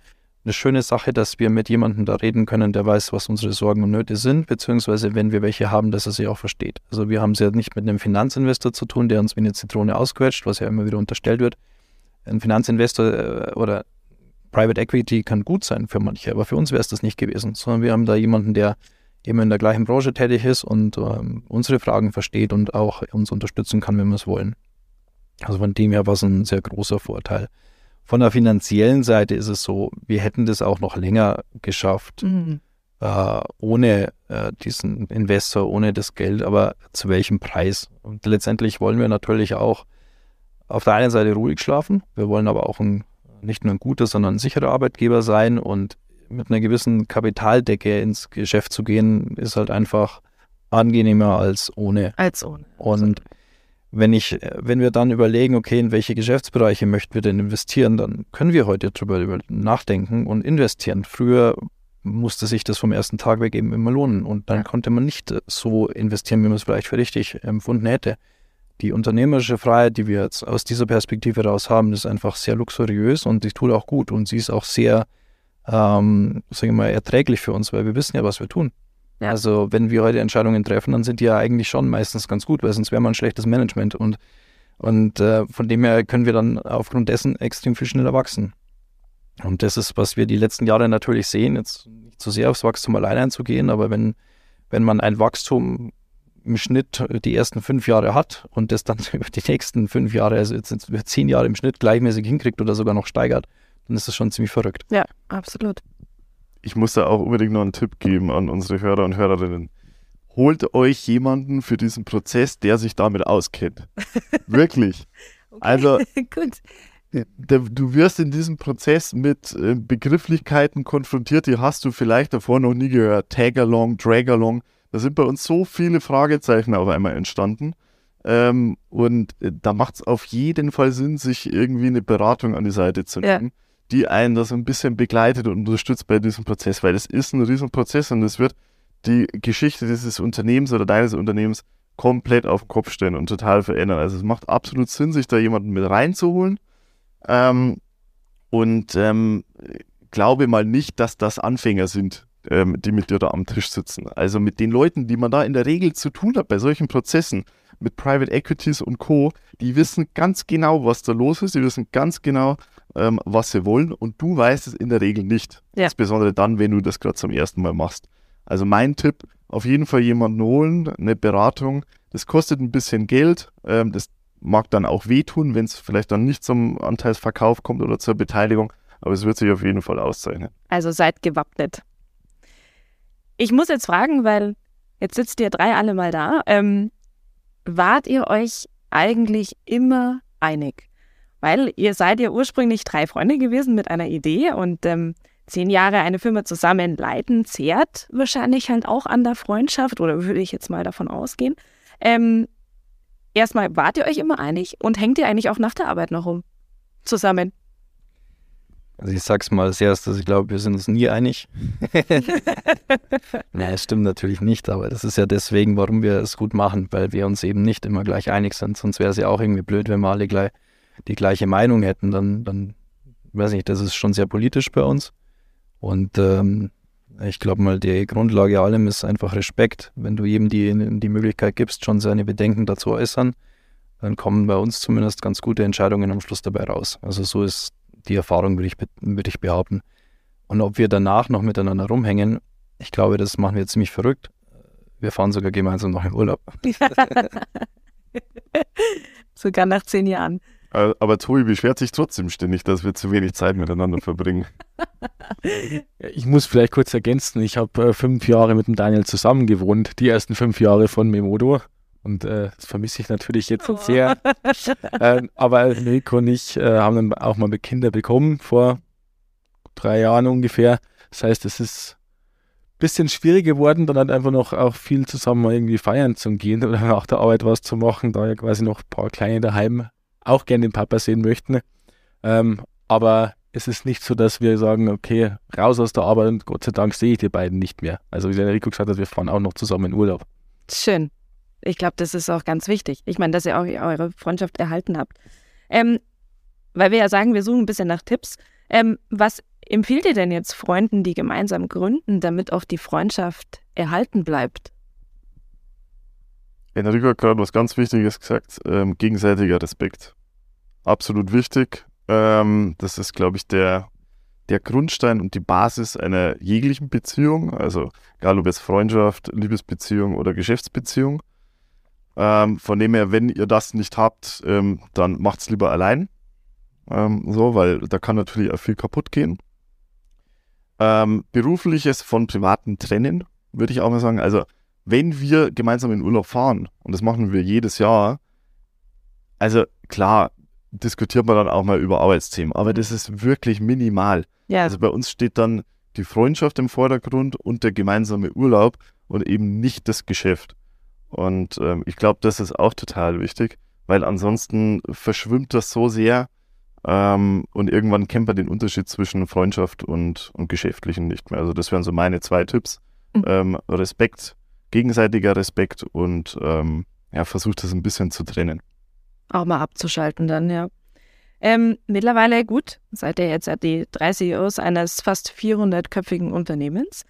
eine schöne Sache, dass wir mit jemandem da reden können, der weiß, was unsere Sorgen und Nöte sind, beziehungsweise wenn wir welche haben, dass er sie auch versteht. Also wir haben es ja nicht mit einem Finanzinvestor zu tun, der uns wie eine Zitrone ausquetscht, was ja immer wieder unterstellt wird. Ein Finanzinvestor äh, oder Private Equity kann gut sein für manche, aber für uns wäre es das nicht gewesen, sondern wir haben da jemanden, der eben in der gleichen Branche tätig ist und ähm, unsere Fragen versteht und auch uns unterstützen kann, wenn wir es wollen. Also von dem her war es ein sehr großer Vorteil. Von der finanziellen Seite ist es so, wir hätten das auch noch länger geschafft. Mhm. äh, ohne äh, diesen Investor, ohne das Geld, aber zu welchem Preis? Und letztendlich wollen wir natürlich auch auf der einen Seite ruhig schlafen, wir wollen aber auch ein, nicht nur ein guter, sondern ein sicherer Arbeitgeber sein und mit einer gewissen Kapitaldecke ins Geschäft zu gehen, ist halt einfach angenehmer als ohne. Als ohne. Und wenn ich, wenn wir dann überlegen, okay, in welche Geschäftsbereiche möchten wir denn investieren, dann können wir heute darüber nachdenken und investieren. Früher musste sich das vom ersten Tag weg eben immer lohnen und dann konnte man nicht so investieren, wie man es vielleicht für richtig empfunden hätte. Die unternehmerische Freiheit, die wir jetzt aus dieser Perspektive heraus haben, ist einfach sehr luxuriös und die tut auch gut und sie ist auch sehr, ähm, sagen wir mal, erträglich für uns, weil wir wissen ja, was wir tun. Ja. Also wenn wir heute Entscheidungen treffen, dann sind die ja eigentlich schon meistens ganz gut, weil sonst wäre man ein schlechtes Management und, und äh, von dem her können wir dann aufgrund dessen extrem viel schneller wachsen. Und das ist, was wir die letzten Jahre natürlich sehen, jetzt nicht so sehr aufs Wachstum allein einzugehen, aber wenn, wenn man ein Wachstum im Schnitt die ersten fünf Jahre hat und das dann [LAUGHS] über die nächsten fünf Jahre, also jetzt über zehn Jahre im Schnitt gleichmäßig hinkriegt oder sogar noch steigert, dann ist das schon ziemlich verrückt. Ja, absolut. Ich muss da auch unbedingt noch einen Tipp geben an unsere Hörer und Hörerinnen. Holt euch jemanden für diesen Prozess, der sich damit auskennt. [LAUGHS] Wirklich. Okay, also, [LAUGHS] gut du wirst in diesem Prozess mit äh, Begrifflichkeiten konfrontiert, die hast du vielleicht davor noch nie gehört. Tag-along, Drag-along. Da sind bei uns so viele Fragezeichen auf einmal entstanden. Ähm, und äh, da macht es auf jeden Fall Sinn, sich irgendwie eine Beratung an die Seite zu nehmen, ja. Die einen das ein bisschen begleitet und unterstützt bei diesem Prozess, weil das ist ein Riesenprozess und das wird die Geschichte dieses Unternehmens oder deines Unternehmens komplett auf den Kopf stellen und total verändern. Also es macht absolut Sinn, sich da jemanden mit reinzuholen ähm, und ähm, glaube mal nicht, dass das Anfänger sind, ähm, die mit dir da am Tisch sitzen. Also mit den Leuten, die man da in der Regel zu tun hat bei solchen Prozessen, mit Private Equities und Co., die wissen ganz genau, was da los ist, die wissen ganz genau, ähm, was sie wollen und du weißt es in der Regel nicht. Ja. Insbesondere dann, wenn du das gerade zum ersten Mal machst. Also mein Tipp, auf jeden Fall jemanden holen, eine Beratung. Das kostet ein bisschen Geld, ähm, das mag dann auch wehtun, wenn es vielleicht dann nicht zum Anteilsverkauf kommt oder zur Beteiligung, aber es wird sich auf jeden Fall auszeichnen. Also seid gewappnet. Ich muss jetzt fragen, weil jetzt sitzt ihr drei alle mal da. Ähm, wart ihr euch eigentlich immer einig? Weil ihr seid ja ursprünglich drei Freunde gewesen mit einer Idee und ähm, zehn Jahre eine Firma zusammen leiten, zehrt wahrscheinlich halt auch an der Freundschaft oder würde ich jetzt mal davon ausgehen. Ähm, erstmal, wart ihr euch immer einig und hängt ihr eigentlich auch nach der Arbeit noch rum? Zusammen? Also ich sag's mal als erstes, ich glaube, wir sind uns nie einig. [LAUGHS] Nein, es stimmt natürlich nicht, aber das ist ja deswegen, warum wir es gut machen, weil wir uns eben nicht immer gleich einig sind. Sonst wäre es ja auch irgendwie blöd, wenn wir alle gleich die gleiche Meinung hätten. Dann, dann weiß ich, das ist schon sehr politisch bei uns. Und ähm, ich glaube mal, die Grundlage allem ist einfach Respekt. Wenn du jedem die, die Möglichkeit gibst, schon seine Bedenken dazu äußern, dann kommen bei uns zumindest ganz gute Entscheidungen am Schluss dabei raus. Also so ist die Erfahrung, würde ich, würd ich behaupten. Und ob wir danach noch miteinander rumhängen, ich glaube, das machen wir ziemlich verrückt. Wir fahren sogar gemeinsam noch in Urlaub. [LAUGHS] [LAUGHS] sogar nach zehn Jahren. Äh, aber Tobi beschwert sich trotzdem ständig, dass wir zu wenig Zeit miteinander verbringen. [LAUGHS] Ich muss vielleicht kurz ergänzen, ich habe äh, fünf Jahre mit dem Daniel zusammen gewohnt, die ersten fünf Jahre von Memodo. Und äh, das vermisse ich natürlich jetzt oh. sehr. [LAUGHS] ähm, aber Nico und ich äh, haben dann auch mal Kinder bekommen, vor drei Jahren ungefähr. Das heißt, es ist ein bisschen schwierig geworden, dann halt einfach noch auch viel zusammen irgendwie feiern zu gehen oder [LAUGHS] nach der Arbeit was zu machen, da ja quasi noch ein paar Kleine daheim auch gerne den Papa sehen möchten. Ähm, aber es ist nicht so, dass wir sagen, okay, raus aus der Arbeit und Gott sei Dank sehe ich die beiden nicht mehr. Also wie der Rico gesagt hat, wir fahren auch noch zusammen in Urlaub. Schön. Ich glaube, das ist auch ganz wichtig. Ich meine, dass ihr auch eure Freundschaft erhalten habt. Ähm, weil wir ja sagen, wir suchen ein bisschen nach Tipps. Ähm, was empfiehlt ihr denn jetzt Freunden, die gemeinsam gründen, damit auch die Freundschaft erhalten bleibt? Enrico hat gerade was ganz Wichtiges gesagt, ähm, gegenseitiger Respekt. Absolut wichtig. Ähm, das ist, glaube ich, der, der Grundstein und die Basis einer jeglichen Beziehung. Also egal ob es Freundschaft, Liebesbeziehung oder Geschäftsbeziehung. Ähm, von dem her, wenn ihr das nicht habt, ähm, dann macht es lieber allein. Ähm, so, weil da kann natürlich auch viel kaputt gehen. Ähm, berufliches von privaten trennen, würde ich auch mal sagen. Also, wenn wir gemeinsam in Urlaub fahren, und das machen wir jedes Jahr, also klar, diskutiert man dann auch mal über Arbeitsthemen, aber das ist wirklich minimal. Ja, Also bei uns steht dann die Freundschaft im Vordergrund und der gemeinsame Urlaub und eben nicht das Geschäft. Und ähm, ich glaube, das ist auch total wichtig, weil ansonsten verschwimmt das so sehr ähm, und irgendwann kennt man den Unterschied zwischen Freundschaft und, und Geschäftlichen nicht mehr. Also das wären so meine zwei Tipps. Mhm. Ähm, Respekt, gegenseitiger Respekt und ähm, ja, versucht das ein bisschen zu trennen. auch mal abzuschalten dann, ja. Ähm, mittlerweile, gut, seid ihr jetzt die drei CEOs eines fast 400-köpfigen Unternehmens.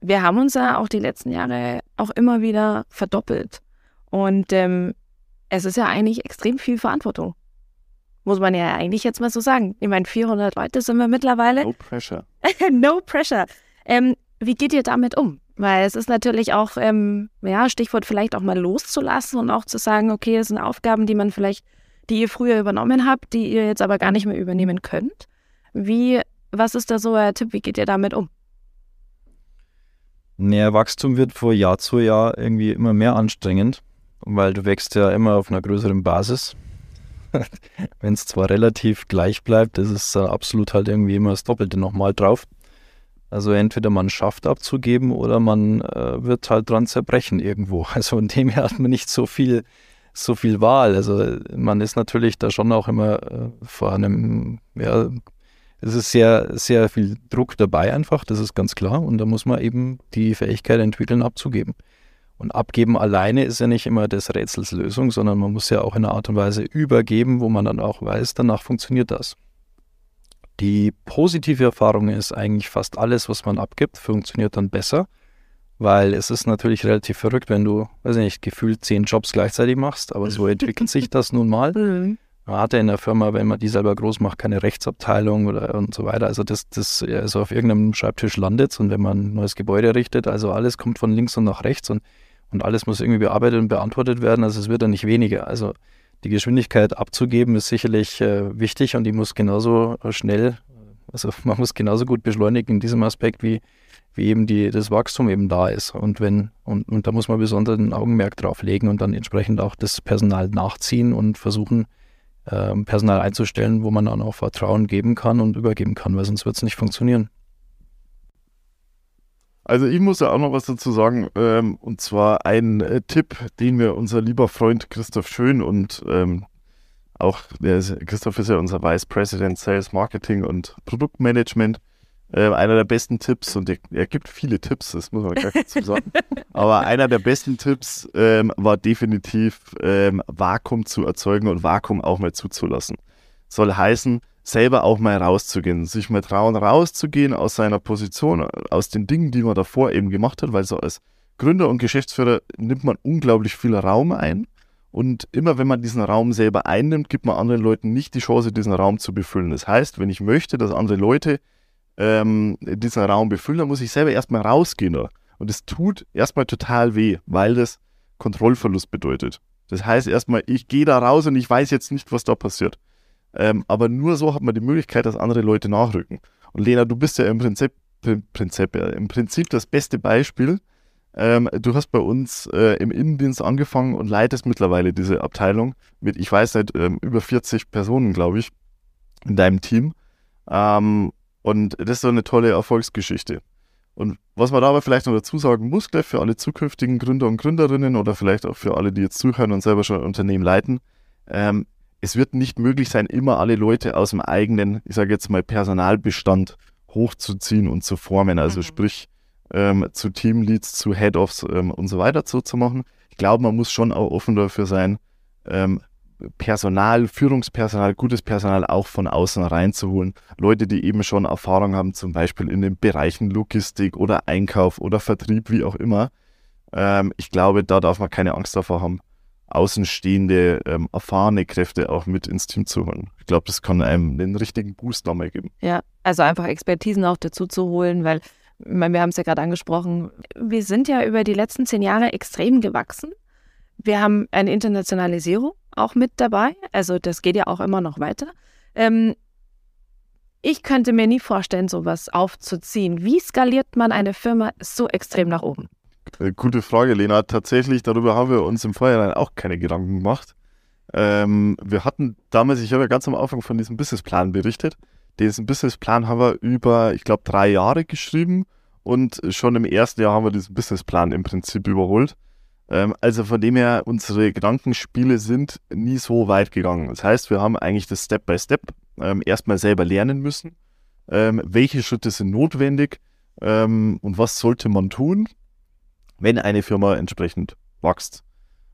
Wir haben uns ja auch die letzten Jahre auch immer wieder verdoppelt. Und ähm, es ist ja eigentlich extrem viel Verantwortung. Muss man ja eigentlich jetzt mal so sagen. Ich meine, 400 Leute sind wir mittlerweile. No pressure. [LAUGHS] no pressure. Ähm, wie geht ihr damit um? Weil es ist natürlich auch, ähm, ja, Stichwort vielleicht auch mal loszulassen und auch zu sagen, okay, es sind Aufgaben, die man vielleicht, die ihr früher übernommen habt, die ihr jetzt aber gar nicht mehr übernehmen könnt. Wie, was ist da so euer Tipp? Wie geht ihr damit um? Naja, Wachstum wird von Jahr zu Jahr irgendwie immer mehr anstrengend, weil du wächst ja immer auf einer größeren Basis. [LAUGHS] Wenn es zwar relativ gleich bleibt, ist es absolut halt irgendwie immer das Doppelte nochmal drauf. Also entweder man schafft abzugeben oder man äh, wird halt dran zerbrechen irgendwo. [LAUGHS] Also in dem her hat man nicht so viel, so viel Wahl. Also man ist natürlich da schon auch immer äh, vor einem, ja, es ist sehr, sehr viel Druck dabei einfach, das ist ganz klar. Und da muss man eben die Fähigkeit entwickeln, abzugeben. Und abgeben alleine ist ja nicht immer des Rätsels Lösung, sondern man muss ja auch in einer Art und Weise übergeben, wo man dann auch weiß, danach funktioniert das. Die positive Erfahrung ist eigentlich fast alles, was man abgibt, funktioniert dann besser, weil es ist natürlich relativ verrückt, wenn du, weiß ich nicht, gefühlt zehn Jobs gleichzeitig machst, aber so [LAUGHS] entwickelt sich das nun mal. Man hat ja in der Firma, wenn man die selber groß macht, keine Rechtsabteilung oder und so weiter. Also das, das also auf irgendeinem Schreibtisch landet und wenn man ein neues Gebäude errichtet, also alles kommt von links und nach rechts und, und alles muss irgendwie bearbeitet und beantwortet werden. Also es wird dann nicht weniger. Also die Geschwindigkeit abzugeben ist sicherlich äh, wichtig und die muss genauso schnell, also [LAUGHS] man muss genauso gut beschleunigen in diesem Aspekt, wie, wie eben die, das Wachstum eben da ist. Und wenn, und, und da muss man besonderen Augenmerk drauf legen und dann entsprechend auch das Personal nachziehen und versuchen, ähm, Personal einzustellen, wo man dann auch Vertrauen geben kann und übergeben kann, weil sonst wird es nicht funktionieren. Also ich muss ja auch noch was dazu sagen, ähm, und zwar ein äh, Tipp, den mir unser lieber Freund Christoph Schön und ähm, auch ist, Christoph ist ja unser Vice President Sales Marketing und Produktmanagement, äh, einer der besten Tipps und er, er gibt viele Tipps, das muss man gleich dazu sagen. Aber einer der besten Tipps ähm, war definitiv ähm, Vakuum zu erzeugen und Vakuum auch mal zuzulassen. Soll heißen, selber auch mal rauszugehen, sich mal trauen, rauszugehen aus seiner Position, aus den Dingen, die man davor eben gemacht hat, weil so als Gründer und Geschäftsführer nimmt man unglaublich viel Raum ein. Und immer wenn man diesen Raum selber einnimmt, gibt man anderen Leuten nicht die Chance, diesen Raum zu befüllen. Das heißt, wenn ich möchte, dass andere Leute ähm, diesen Raum befüllen, dann muss ich selber erstmal rausgehen. Und es tut erstmal total weh, weil das Kontrollverlust bedeutet. Das heißt erstmal, ich gehe da raus und ich weiß jetzt nicht, was da passiert. Ähm, aber nur so hat man die Möglichkeit, dass andere Leute nachrücken. Und Lena, du bist ja im Prinzip, Prinzip, ja, im Prinzip das beste Beispiel. Ähm, du hast bei uns äh, im Innendienst angefangen und leitest mittlerweile diese Abteilung mit, ich weiß, seit ähm, über 40 Personen, glaube ich, in deinem Team. Ähm, und das ist so eine tolle Erfolgsgeschichte. Und was man da aber vielleicht noch dazu sagen muss, gleich für alle zukünftigen Gründer und Gründerinnen oder vielleicht auch für alle, die jetzt zuhören und selber schon ein Unternehmen leiten, ähm, es wird nicht möglich sein, immer alle Leute aus dem eigenen, ich sage jetzt mal, Personalbestand hochzuziehen und zu formen. Also Mhm. sprich, ähm, zu Teamleads, zu Head-Offs ähm, und so weiter zu, zu machen. Ich glaube, man muss schon auch offen dafür sein, ähm, Personal, Führungspersonal, gutes Personal auch von außen reinzuholen. Leute, die eben schon Erfahrung haben, zum Beispiel in den Bereichen Logistik oder Einkauf oder Vertrieb, wie auch immer. Ähm, ich glaube, da darf man keine Angst davor haben, außenstehende, ähm, erfahrene Kräfte auch mit ins Team zu holen. Ich glaube, das kann einem den richtigen Boost nochmal geben. Ja, also einfach Expertisen auch dazu zu holen, weil meine, wir haben es ja gerade angesprochen, wir sind ja über die letzten zehn Jahre extrem gewachsen. Wir haben eine Internationalisierung auch mit dabei, also das geht ja auch immer noch weiter. Ähm, Ich könnte mir nie vorstellen, sowas aufzuziehen. Wie skaliert man eine Firma so extrem nach oben? Äh, gute Frage, Lena. Tatsächlich, darüber haben wir uns im Vorhinein auch keine Gedanken gemacht. Ähm, wir hatten damals, ich habe ja ganz am Anfang von diesem Businessplan berichtet. Diesen Businessplan haben wir über, ich glaube, drei Jahre geschrieben und schon im ersten Jahr haben wir diesen Businessplan im Prinzip überholt. Ähm, also von dem her, unsere Gedankenspiele sind nie so weit gegangen. Das heißt, wir haben eigentlich das Step by Step ähm, erstmal selber lernen müssen. Ähm, welche Schritte sind notwendig ähm, und was sollte man tun, wenn eine Firma entsprechend wächst.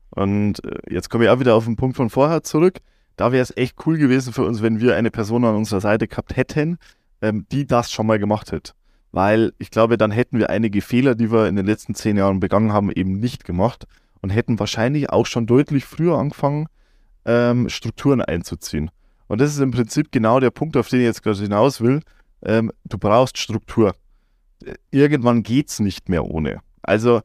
Und äh, jetzt komme ich auch wieder auf den Punkt von vorher zurück. Da wäre es echt cool gewesen für uns, wenn wir eine Person an unserer Seite gehabt hätten, ähm, die das schon mal gemacht hätte. Weil ich glaube, dann hätten wir einige Fehler, die wir in den letzten zehn Jahren begangen haben, eben nicht gemacht und hätten wahrscheinlich auch schon deutlich früher angefangen, ähm, Strukturen einzuziehen. Und das ist im Prinzip genau der Punkt, auf den ich jetzt gerade hinaus will. Ähm, du brauchst Struktur. Irgendwann geht es nicht mehr ohne. Also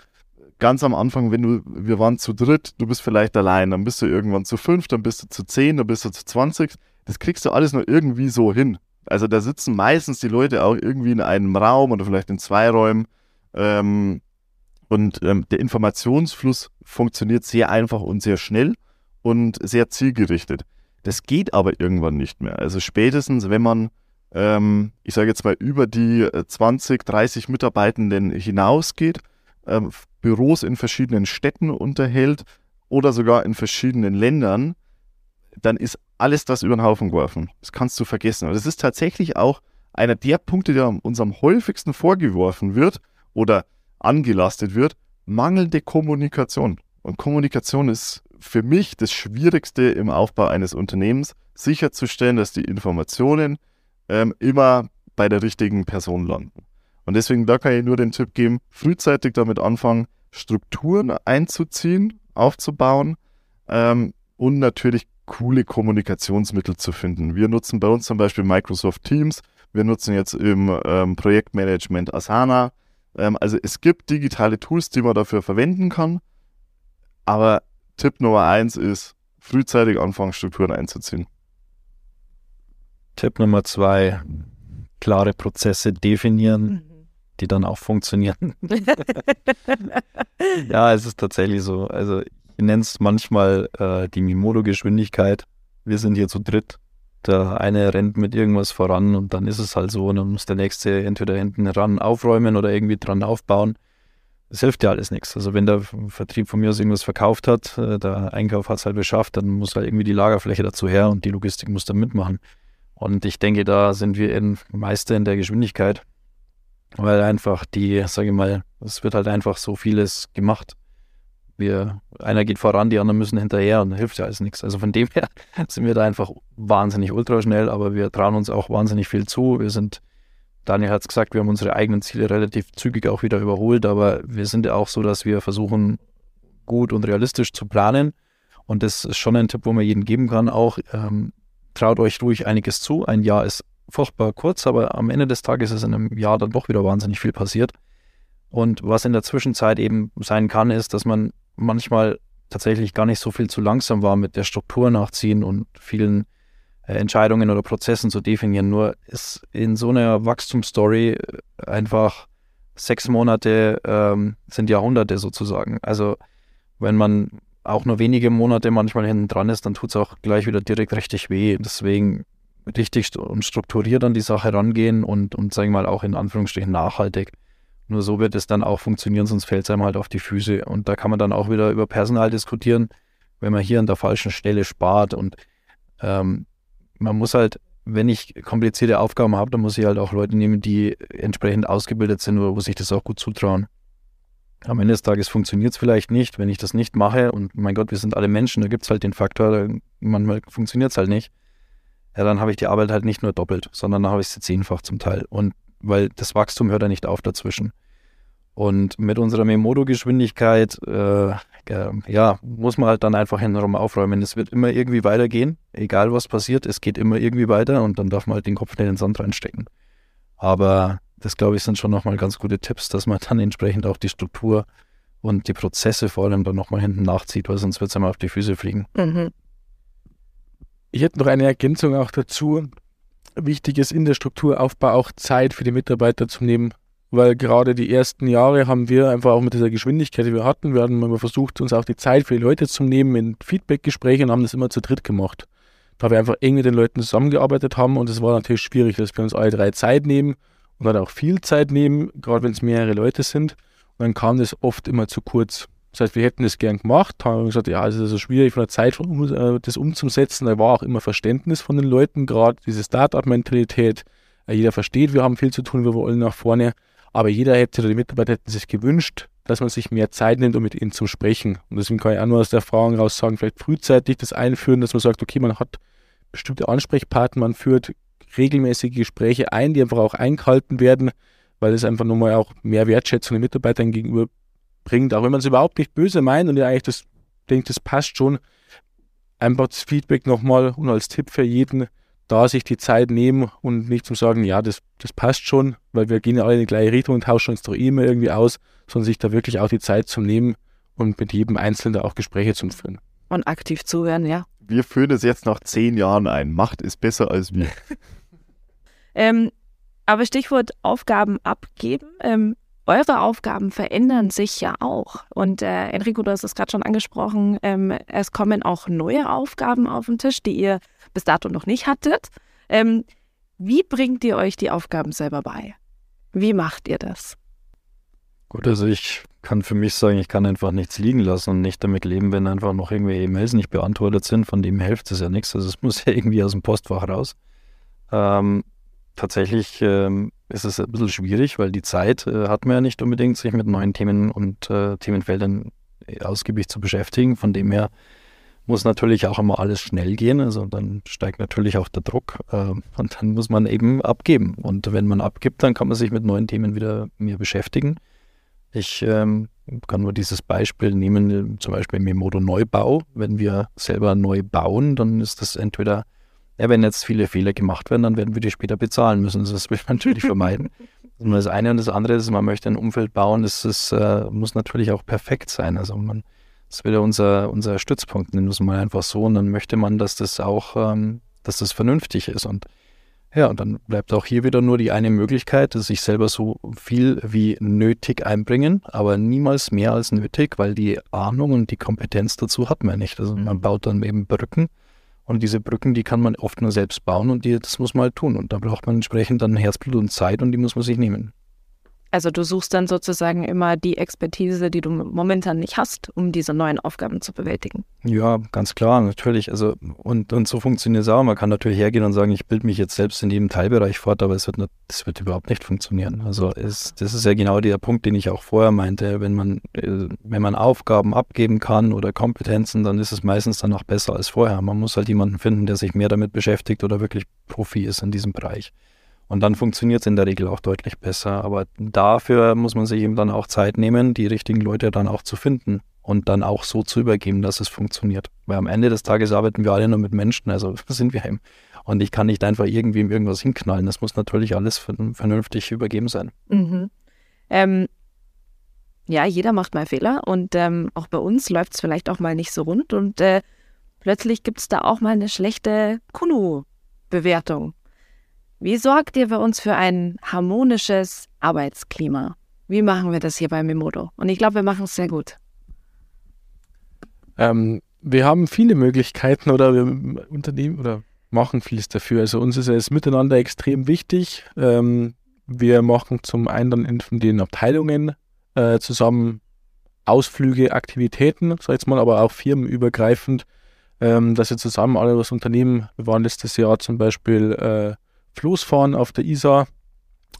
ganz am Anfang, wenn du, wir waren zu dritt, du bist vielleicht allein, dann bist du irgendwann zu fünf, dann bist du zu zehn, dann bist du zu zwanzig. Das kriegst du alles nur irgendwie so hin. Also da sitzen meistens die Leute auch irgendwie in einem Raum oder vielleicht in zwei Räumen. Ähm, und ähm, der Informationsfluss funktioniert sehr einfach und sehr schnell und sehr zielgerichtet. Das geht aber irgendwann nicht mehr. Also spätestens, wenn man, ähm, ich sage jetzt mal, über die 20, äh, 30 Mitarbeitenden hinausgeht, ähm, Büros in verschiedenen Städten unterhält oder sogar in verschiedenen Ländern, dann ist alles das über den Haufen geworfen. Das kannst du vergessen. Und das ist tatsächlich auch einer der Punkte, der uns am häufigsten vorgeworfen wird oder angelastet wird, mangelnde Kommunikation. Und Kommunikation ist für mich das Schwierigste im Aufbau eines Unternehmens, sicherzustellen, dass die Informationen ähm, immer bei der richtigen Person landen. Und deswegen, da kann ich nur den Tipp geben, frühzeitig damit anfangen, Strukturen einzuziehen, aufzubauen ähm, und natürlich coole Kommunikationsmittel zu finden. Wir nutzen bei uns zum Beispiel Microsoft Teams, wir nutzen jetzt im ähm, Projektmanagement Asana. Ähm, also es gibt digitale Tools, die man dafür verwenden kann, aber Tipp Nummer eins ist, frühzeitig anfangen, Strukturen einzuziehen. Tipp Nummer zwei, klare Prozesse definieren. Mhm die dann auch funktionieren. [LAUGHS] ja, es ist tatsächlich so. Also ich nenne es manchmal äh, die Mimodo-Geschwindigkeit. Wir sind hier zu dritt. Der eine rennt mit irgendwas voran und dann ist es halt so und dann muss der nächste entweder hinten ran aufräumen oder irgendwie dran aufbauen. Es hilft ja alles nichts. Also wenn der Vertrieb von mir aus irgendwas verkauft hat, äh, der Einkauf hat es halt beschafft, dann muss halt irgendwie die Lagerfläche dazu her und die Logistik muss da mitmachen. Und ich denke, da sind wir in Meister in der Geschwindigkeit weil einfach die, sage ich mal, es wird halt einfach so vieles gemacht. Wir, einer geht voran, die anderen müssen hinterher und hilft ja alles nichts. Also von dem her [LAUGHS] sind wir da einfach wahnsinnig ultraschnell, aber wir trauen uns auch wahnsinnig viel zu. Wir sind, Daniel hat es gesagt, wir haben unsere eigenen Ziele relativ zügig auch wieder überholt, aber wir sind ja auch so, dass wir versuchen, gut und realistisch zu planen. Und das ist schon ein Tipp, wo man jedem geben kann. Auch ähm, traut euch ruhig einiges zu. Ein Jahr ist furchtbar kurz, aber am Ende des Tages ist in einem Jahr dann doch wieder wahnsinnig viel passiert. Und was in der Zwischenzeit eben sein kann, ist, dass man manchmal tatsächlich gar nicht so viel zu langsam war mit der Struktur nachziehen und vielen äh, Entscheidungen oder Prozessen zu definieren. Nur ist in so einer Wachstumsstory äh, einfach sechs Monate ähm, sind Jahrhunderte sozusagen. Also wenn man auch nur wenige Monate manchmal hinten dran ist, dann tut es auch gleich wieder direkt richtig weh. Deswegen richtig und strukturiert an die Sache rangehen und, und sagen wir mal, auch in Anführungsstrichen nachhaltig. Nur so wird es dann auch funktionieren, sonst fällt es einem halt auf die Füße. Und da kann man dann auch wieder über Personal diskutieren, wenn man hier an der falschen Stelle spart. Und ähm, man muss halt, wenn ich komplizierte Aufgaben habe, dann muss ich halt auch Leute nehmen, die entsprechend ausgebildet sind oder wo sich das auch gut zutrauen. Am Ende des Tages funktioniert es vielleicht nicht, wenn ich das nicht mache. Und mein Gott, wir sind alle Menschen, da gibt es halt den Faktor, manchmal funktioniert es halt nicht ja, dann habe ich die Arbeit halt nicht nur doppelt, sondern dann habe ich sie zehnfach zum Teil. Und weil das Wachstum hört ja nicht auf dazwischen. Und mit unserer Memodo-Geschwindigkeit, äh, ja, muss man halt dann einfach hintenrum aufräumen. Es wird immer irgendwie weitergehen, egal was passiert, es geht immer irgendwie weiter und dann darf man halt den Kopf in den Sand reinstecken. Aber das, glaube ich, sind schon nochmal ganz gute Tipps, dass man dann entsprechend auch die Struktur und die Prozesse vor allem dann nochmal hinten nachzieht, weil sonst wird es einmal auf die Füße fliegen. Mhm. Ich hätte noch eine Ergänzung auch dazu. Wichtig ist, in der Strukturaufbau auch Zeit für die Mitarbeiter zu nehmen. Weil gerade die ersten Jahre haben wir einfach auch mit dieser Geschwindigkeit, die wir hatten, wir haben immer versucht, uns auch die Zeit für die Leute zu nehmen in Feedback-Gesprächen und haben das immer zu dritt gemacht. Da wir einfach eng mit den Leuten zusammengearbeitet haben und es war natürlich schwierig, dass wir uns alle drei Zeit nehmen und dann auch viel Zeit nehmen, gerade wenn es mehrere Leute sind. Und dann kam das oft immer zu kurz. Das heißt, wir hätten das gern gemacht, haben gesagt, ja, es ist so schwierig von der Zeit, äh, das umzusetzen. Da war auch immer Verständnis von den Leuten, gerade diese Start-up-Mentalität. Äh, jeder versteht, wir haben viel zu tun, wir wollen nach vorne. Aber jeder hätte, oder die Mitarbeiter hätten sich gewünscht, dass man sich mehr Zeit nimmt, um mit ihnen zu sprechen. Und deswegen kann ich auch nur aus der Erfahrung raus sagen, vielleicht frühzeitig das einführen, dass man sagt, okay, man hat bestimmte Ansprechpartner, man führt regelmäßige Gespräche ein, die einfach auch eingehalten werden, weil es einfach nochmal auch mehr Wertschätzung den Mitarbeitern gegenüber bringt, auch wenn man es überhaupt nicht böse meint und ja eigentlich das denkt, das passt schon. Einfach das Feedback nochmal und als Tipp für jeden, da sich die Zeit nehmen und nicht zum sagen, ja, das, das passt schon, weil wir gehen ja alle in die gleiche Richtung und tauschen uns doch eh immer irgendwie aus, sondern sich da wirklich auch die Zeit zu nehmen und mit jedem Einzelnen da auch Gespräche zu führen. Und aktiv zuhören, ja. Wir führen es jetzt nach zehn Jahren ein. Macht ist besser als wir. [LAUGHS] ähm, aber Stichwort Aufgaben abgeben. Ähm, eure Aufgaben verändern sich ja auch. Und äh, Enrico, du hast es gerade schon angesprochen, ähm, es kommen auch neue Aufgaben auf den Tisch, die ihr bis dato noch nicht hattet. Ähm, wie bringt ihr euch die Aufgaben selber bei? Wie macht ihr das? Gut, also ich kann für mich sagen, ich kann einfach nichts liegen lassen und nicht damit leben, wenn einfach noch irgendwelche E-Mails nicht beantwortet sind. Von dem hilft es ja nichts. Also es [LAUGHS] muss ja irgendwie aus dem Postfach raus. Ähm, tatsächlich ähm, ist es ein bisschen schwierig, weil die Zeit äh, hat man ja nicht unbedingt, sich mit neuen Themen und äh, Themenfeldern äh, ausgiebig zu beschäftigen. Von dem her muss natürlich auch immer alles schnell gehen. Also dann steigt natürlich auch der Druck äh, [LAUGHS] und dann muss man eben abgeben. Und wenn man abgibt, dann kann man sich mit neuen Themen wieder mehr beschäftigen. Ich ähm, kann nur dieses Beispiel nehmen, zum Beispiel Memodo Neubau. Wenn wir selber neu bauen, dann ist das entweder ja, wenn jetzt viele Fehler gemacht werden, dann werden wir die später bezahlen müssen. Das will man natürlich vermeiden. [LAUGHS] Und das eine und das andere ist, man möchte ein Umfeld bauen, das ist, äh, muss natürlich auch perfekt sein. Also man, das ja unser, unser Stützpunkt, nennen wir mal einfach so. Und dann möchte man, dass das auch, ähm, dass das vernünftig ist. Und ja, und dann bleibt auch hier wieder nur die eine Möglichkeit, dass sich selber so viel wie nötig einbringen, aber niemals mehr als nötig, weil die Ahnung und die Kompetenz dazu hat man nicht. Also man mhm. baut dann eben Brücken und diese Brücken, die kann man oft nur selbst bauen und die, das muss man halt tun. Und da braucht man entsprechend dann Herzblut und Zeit und die muss man sich nehmen. Also du suchst dann sozusagen immer die Expertise, die du momentan nicht hast, um diese neuen Aufgaben zu bewältigen. Ja, ganz klar, natürlich. Also und, und so funktioniert es auch. Man kann natürlich hergehen und sagen, ich bilde mich jetzt selbst in jedem Teilbereich fort, aber es wird, nicht, das wird überhaupt nicht funktionieren. Also es, das ist ja genau der Punkt, den ich auch vorher meinte. Wenn man, äh, wenn man Aufgaben abgeben kann oder Kompetenzen, dann ist es meistens dann auch besser als vorher. Man muss halt jemanden finden, der sich mehr damit beschäftigt oder wirklich Profi ist in diesem Bereich. Und dann funktioniert es in der Regel auch deutlich besser. Aber dafür muss man sich eben dann auch Zeit nehmen, die richtigen Leute dann auch zu finden und dann auch so zu übergeben, dass es funktioniert. Weil am Ende des Tages arbeiten wir alle nur mit Menschen, also [LAUGHS] sind wir eben. Und ich kann nicht einfach irgendwie irgendwas hinknallen. Das muss natürlich alles vernünftig übergeben sein. Mhm. Ähm, ja, jeder macht mal Fehler und ähm, auch bei uns läuft es vielleicht auch mal nicht so rund und äh, plötzlich gibt es da auch mal eine schlechte Kuno-Bewertung. Wie sorgt ihr bei uns für ein harmonisches Arbeitsklima? Wie machen wir das hier bei Mimodo? Und ich glaube, wir machen es sehr gut. Ähm, wir haben viele Möglichkeiten oder wir unternehmen oder machen vieles dafür. Also uns ist es miteinander extrem wichtig. Ähm, wir machen zum einen in den Abteilungen äh, zusammen Ausflüge, Aktivitäten, sag ich mal, aber auch firmenübergreifend, ähm, dass wir zusammen alle was unternehmen. Wir waren letztes Jahr zum Beispiel äh, Floßfahren auf der Isar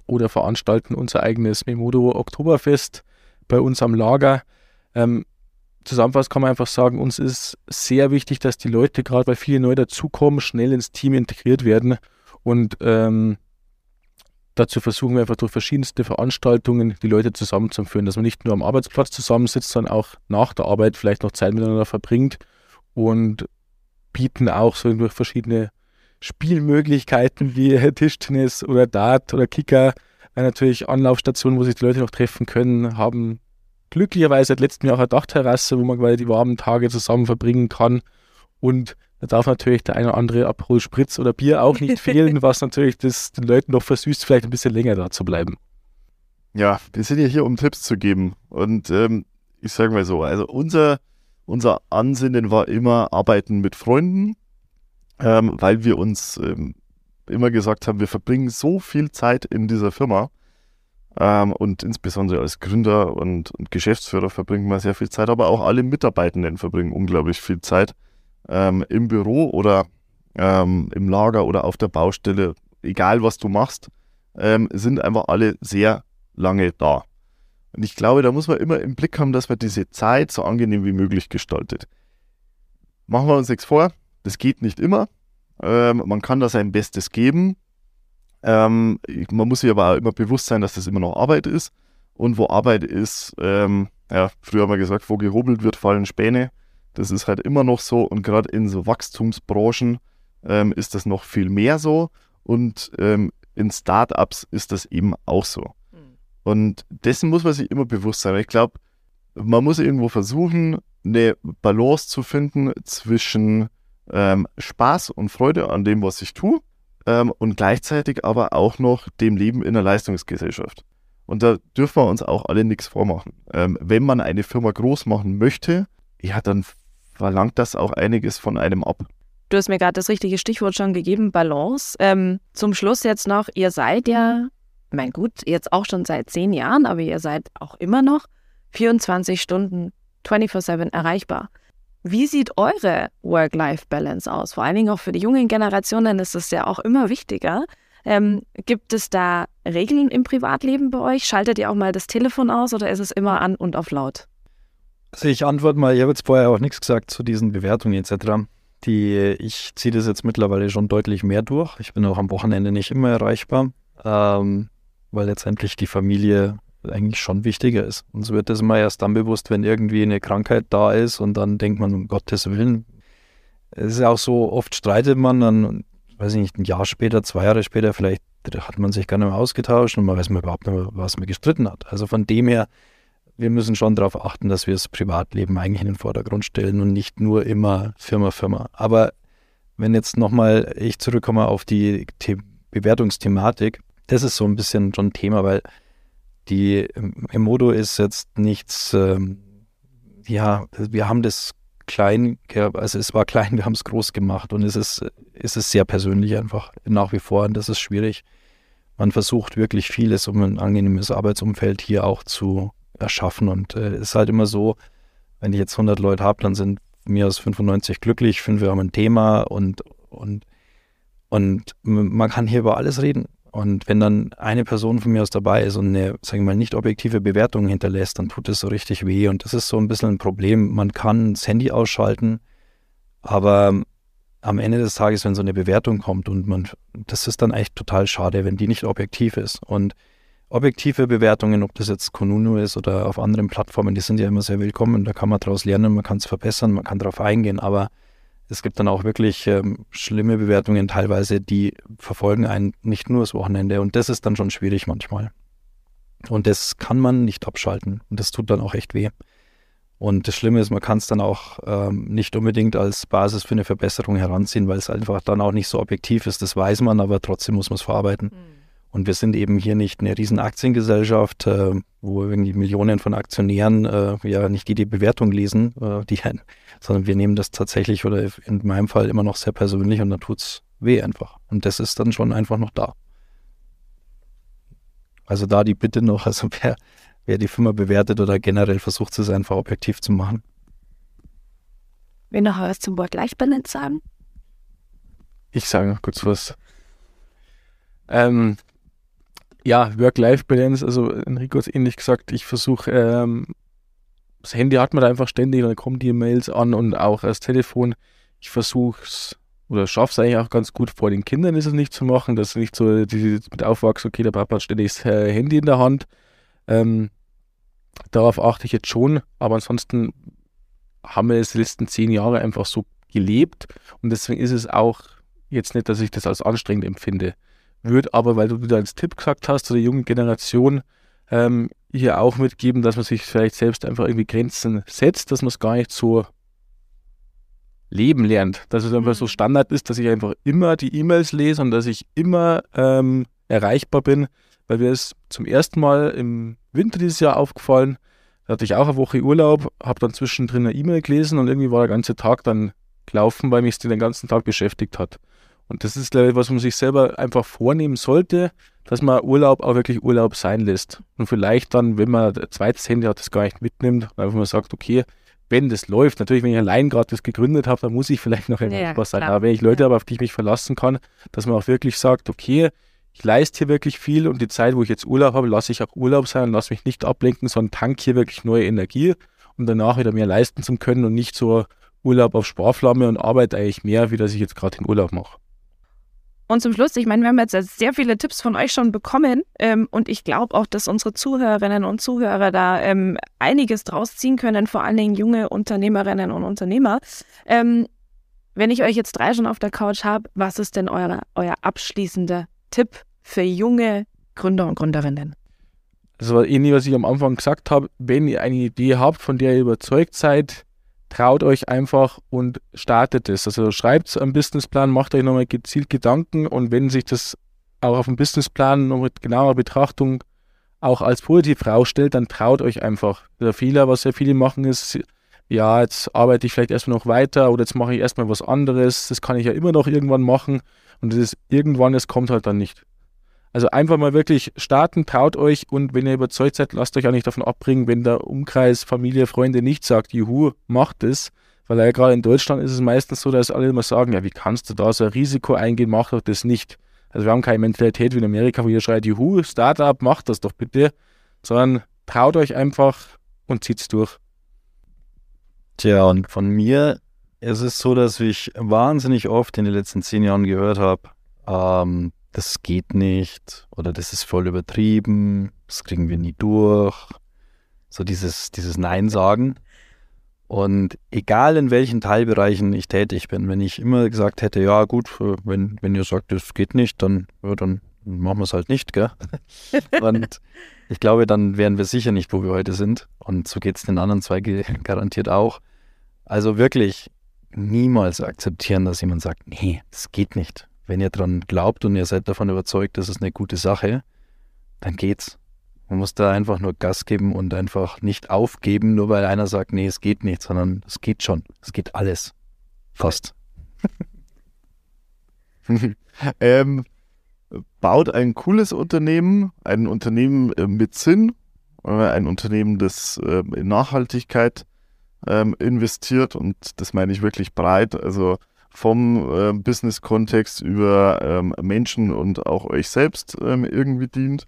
oder veranstalten unser eigenes Memodo Oktoberfest bei uns am Lager. Ähm, zusammenfassend kann man einfach sagen, uns ist sehr wichtig, dass die Leute, gerade weil viele neu dazukommen, schnell ins Team integriert werden. Und ähm, dazu versuchen wir einfach durch verschiedenste Veranstaltungen die Leute zusammenzuführen, dass man nicht nur am Arbeitsplatz zusammensitzt, sondern auch nach der Arbeit vielleicht noch Zeit miteinander verbringt und bieten auch so durch verschiedene Spielmöglichkeiten wie [LAUGHS] Tischtennis oder Dart oder Kicker, äh, natürlich Anlaufstationen, wo sich die Leute noch treffen können, haben glücklicherweise seit letztem Jahr auch eine Dachterrasse, wo man quasi die warmen Tage zusammen verbringen kann und Da darf natürlich der eine oder andere Aperol Spritz oder Bier auch nicht [LAUGHS] fehlen, was natürlich das den Leuten noch versüßt, vielleicht ein bisschen länger da zu bleiben. Ja, wir sind ja hier, um Tipps zu geben. Und ähm, ich sage mal so, also unser, unser Ansinnen war immer Arbeiten mit Freunden, ähm, weil wir uns ähm, immer gesagt haben, wir verbringen so viel Zeit in dieser Firma. Ähm, und insbesondere als Gründer und, und, Geschäftsführer verbringen wir sehr viel Zeit, aber auch alle Mitarbeitenden verbringen unglaublich viel Zeit ähm, im Büro oder ähm, im Lager oder auf der Baustelle. Egal was du machst, ähm, sind einfach alle sehr lange da. Und ich glaube, da muss man immer im Blick haben, dass man diese Zeit so angenehm wie möglich gestaltet. Machen wir uns nichts vor, das geht nicht immer. Ähm, man kann da sein Bestes geben. Ähm, man muss sich aber auch immer bewusst sein, dass das immer noch Arbeit ist. Und wo Arbeit ist, ähm, ja, früher haben wir gesagt, wo gehobelt wird, fallen Späne. Das ist halt immer noch so. Und gerade in so Wachstumsbranchen ähm, ist das noch viel mehr so. Und ähm, in Startups ist das eben auch so. Und dessen muss man sich immer bewusst sein. Ich glaube, man muss irgendwo versuchen, eine Balance zu finden zwischen ähm, Spaß und Freude an dem, was ich tue, ähm, und gleichzeitig aber auch noch dem Leben in der Leistungsgesellschaft. Und da dürfen wir uns auch alle nichts vormachen. Ähm, wenn man eine Firma groß machen möchte, ja, dann verlangt das auch einiges von einem ab. Du hast mir gerade das richtige Stichwort schon gegeben, Balance. Ähm, zum Schluss jetzt noch, ihr seid ja mein gut, jetzt auch schon seit zehn Jahren, aber ihr seid auch immer noch 24 Stunden 24-7 erreichbar. Wie sieht eure Work-Life-Balance aus? Vor allen Dingen auch für die jungen Generationen ist es ja auch immer wichtiger. Ähm, gibt es da Regeln im Privatleben bei euch? Schaltet ihr auch mal das Telefon aus oder ist es immer an und auf laut? Also ich antworte mal, ich habe jetzt vorher auch nichts gesagt zu diesen Bewertungen etc. Die, ich ziehe das jetzt mittlerweile schon deutlich mehr durch. Ich bin auch am Wochenende nicht immer erreichbar. Ähm, weil letztendlich die Familie eigentlich schon wichtiger ist. Uns wird das immer erst dann bewusst, wenn irgendwie eine Krankheit da ist und dann denkt man, um Gottes Willen. Es ist ja auch so, oft streitet man dann, weiß ich nicht, ein Jahr später, zwei Jahre später, vielleicht hat man sich gar nicht mehr ausgetauscht und man weiß man überhaupt nicht mehr, was man gestritten hat. Also von dem her, wir müssen schon darauf achten, dass wir das Privatleben eigentlich in den Vordergrund stellen und nicht nur immer Firma, Firma. Aber wenn jetzt nochmal ich zurückkomme auf die The Bewertungsthematik, das ist so ein bisschen schon Thema, weil die Emodo ist jetzt nichts, ähm, ja, wir haben das klein, also es war klein, [LAUGHS] wir haben es groß gemacht und es ist, es ist sehr persönlich einfach nach wie vor und das ist schwierig. Man versucht wirklich vieles, um ein angenehmes Arbeitsumfeld hier auch zu erschaffen und es äh, ist halt immer so, wenn ich jetzt 100 Leute habe, dann sind mir aus 95 glücklich, fünf haben ein Thema und, und, und man kann hier über alles reden. Und wenn dann eine Person von mir aus dabei ist und eine, sagen wir mal, nicht objektive Bewertung hinterlässt, dann tut es so richtig weh. Und das ist so ein bisschen ein Problem. Man kann das Handy ausschalten, aber am Ende des Tages, wenn so eine Bewertung kommt und man, das ist dann echt total schade, wenn die nicht objektiv ist. Und objektive Bewertungen, ob das jetzt Konunu ist oder auf anderen Plattformen, die sind ja immer sehr willkommen. Da kann man daraus lernen, man kann es verbessern, man kann darauf eingehen. Aber es gibt dann auch wirklich ähm, schlimme Bewertungen teilweise, die verfolgen einen nicht nur das Wochenende und das ist dann schon schwierig manchmal. Und das kann man nicht abschalten und das tut dann auch echt weh. Und das Schlimme ist, man kann es dann auch ähm, nicht unbedingt als Basis für eine Verbesserung heranziehen, weil es einfach dann auch nicht so objektiv ist. Das weiß man, aber trotzdem muss man es verarbeiten. Mhm. Und wir sind eben hier nicht eine riesen Aktiengesellschaft, äh, wo irgendwie Millionen von Aktionären äh, ja nicht jede Bewertung lesen, äh, die, sondern wir nehmen das tatsächlich oder in meinem Fall immer noch sehr persönlich und dann tut es weh einfach. Und das ist dann schon einfach noch da. Also da die Bitte noch, also wer, wer die Firma bewertet oder generell versucht, es einfach objektiv zu machen. Will noch was zum Wort Life-Balance sagen? Ich sage noch kurz was. Ähm, ja, Work-Life-Balance, also Enrico hat es ähnlich gesagt, ich versuche, ähm, das Handy hat man da einfach ständig, dann kommen die Mails an und auch das Telefon. Ich versuche es oder schaffe es eigentlich auch ganz gut vor den Kindern ist es nicht zu machen, dass nicht so die mit aufwachsen, okay, der Papa hat ständig das äh, Handy in der Hand. Ähm, darauf achte ich jetzt schon, aber ansonsten haben wir es die letzten zehn Jahre einfach so gelebt und deswegen ist es auch jetzt nicht, dass ich das als anstrengend empfinde würde aber, weil du wieder als Tipp gesagt hast, zu der jungen Generation, ähm, hier auch mitgeben, dass man sich vielleicht selbst einfach irgendwie Grenzen setzt, dass man es gar nicht so leben lernt. Dass es einfach so Mhm. Standard ist, dass ich einfach immer die E-Mails lese und dass ich immer ähm, erreichbar bin, weil mir ist zum ersten Mal im Winter dieses Jahr aufgefallen, da hatte ich auch eine Woche Urlaub, habe dann zwischendrin eine E-Mail gelesen und irgendwie war der ganze Tag dann gelaufen, weil mich es den ganzen Tag beschäftigt hat. Und das ist, glaube ich, was man sich selber einfach vornehmen sollte, dass man Urlaub auch wirklich Urlaub sein lässt. Und vielleicht dann, wenn man ein zweites Handy hat, das gar nicht mitnimmt, einfach mal sagt, okay, wenn das läuft, natürlich, wenn ich allein gerade das gegründet habe, dann muss ich vielleicht noch etwas Ja, was sein. klar. Aber wenn ich Leute Ja. habe, auf die ich mich verlassen kann, dass man auch wirklich sagt, okay, ich leiste hier wirklich viel und die Zeit, wo ich jetzt Urlaub habe, lasse ich auch Urlaub sein und lasse mich nicht ablenken, sondern tank hier wirklich neue Energie, um danach wieder mehr leisten zu können und nicht so Urlaub auf Sparflamme und arbeite eigentlich mehr, wie dass ich jetzt gerade den Urlaub mache. Und zum Schluss, ich meine, wir haben jetzt sehr viele Tipps von euch schon bekommen ähm, und ich glaube auch, dass unsere Zuhörerinnen und Zuhörer da ähm, einiges draus ziehen können, vor allen Dingen junge Unternehmerinnen und Unternehmer. Ähm, wenn ich euch jetzt drei schon auf der Couch habe, was ist denn euer, euer abschließender Tipp für junge Gründer und Gründerinnen? Das war ähnlich, was ich am Anfang gesagt habe. Wenn ihr eine Idee habt, von der ihr überzeugt seid, traut euch einfach und startet es. Also schreibt einen Businessplan, macht euch nochmal gezielt Gedanken und wenn sich das auch auf dem Businessplan noch mit genauer Betrachtung auch als positiv rausstellt, dann traut euch einfach. Der Fehler, was sehr viele machen, ist, ja, jetzt arbeite ich vielleicht erstmal noch weiter oder jetzt mache ich erstmal was anderes. Das kann ich ja immer noch irgendwann machen und das ist irgendwann, es kommt halt dann nicht. Also einfach mal wirklich starten, traut euch und wenn ihr überzeugt seid, lasst euch auch nicht davon abbringen, wenn der Umkreis, Familie, Freunde nicht sagt, juhu, macht es. Weil ja gerade in Deutschland ist es meistens so, dass alle immer sagen, ja, wie kannst du da so ein Risiko eingehen, mach doch das nicht. Also wir haben keine Mentalität wie in Amerika, wo ihr schreit, juhu, Startup, macht das doch bitte. Sondern traut euch einfach und zieht's durch. Tja, und von mir ist es so, dass ich wahnsinnig oft in den letzten zehn Jahren gehört habe, ähm, das geht nicht oder das ist voll übertrieben, das kriegen wir nie durch. So dieses, dieses Nein sagen. Und egal in welchen Teilbereichen ich tätig bin, wenn ich immer gesagt hätte, ja gut, äh, wenn, wenn ihr sagt, das geht nicht, dann, ja, dann machen wir es halt nicht, gell? [LAUGHS] Und ich glaube, dann wären wir sicher nicht, wo wir heute sind. Und so geht es den anderen zwei [LAUGHS] garantiert auch. Also wirklich niemals akzeptieren, dass jemand sagt, nee, das geht nicht. Wenn ihr dran glaubt und ihr seid davon überzeugt, das ist eine gute Sache, dann geht's. Man muss da einfach nur Gas geben und einfach nicht aufgeben, nur weil einer sagt, nee, es geht nicht, sondern es geht schon. Es geht alles. Fast. [LAUGHS] ähm, baut ein cooles Unternehmen, ein Unternehmen äh, mit Sinn, äh, ein Unternehmen, das äh, in Nachhaltigkeit ähm, investiert und das meine ich wirklich breit, also vom äh, Business-Kontext über ähm, Menschen und auch euch selbst ähm, irgendwie dient.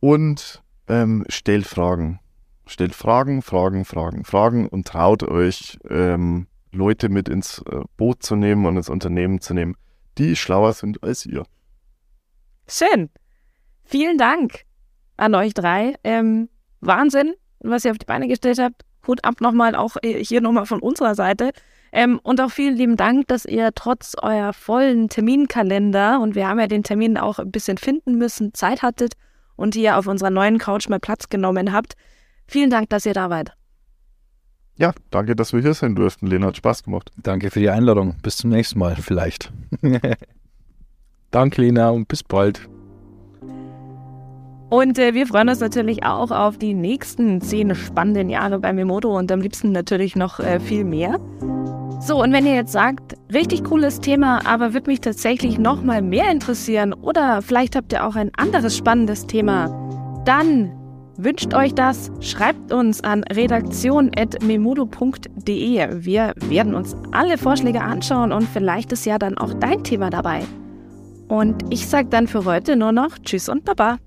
Und ähm, stellt Fragen. Stellt Fragen, Fragen, Fragen, Fragen und traut euch, ähm, Leute mit ins äh, Boot zu nehmen und ins Unternehmen zu nehmen, die schlauer sind als ihr. Schön. Vielen Dank an euch drei. Ähm, Wahnsinn, was ihr auf die Beine gestellt habt. Hut ab nochmal auch äh, hier nochmal von unserer Seite. Ähm, und auch vielen lieben Dank, dass ihr trotz euer vollen Terminkalender, und wir haben ja den Termin auch ein bisschen finden müssen, Zeit hattet und hier auf unserer neuen Couch mal Platz genommen habt. Vielen Dank, dass ihr da wart. Ja, danke, dass wir hier sein durften. Lena, hat Spaß gemacht. Danke für die Einladung. Bis zum nächsten Mal vielleicht. [LAUGHS] Danke, Lena, und bis bald. Und äh, wir freuen uns natürlich auch auf die nächsten zehn spannenden Jahre bei Memodo und am liebsten natürlich noch äh, viel mehr. So, und wenn ihr jetzt sagt, richtig cooles Thema, aber würde mich tatsächlich noch mal mehr interessieren oder vielleicht habt ihr auch ein anderes spannendes Thema, dann wünscht euch das, schreibt uns an redaktion.memodo.de. Wir werden uns alle Vorschläge anschauen und vielleicht ist ja dann auch dein Thema dabei. Und ich sage dann für heute nur noch Tschüss und Baba.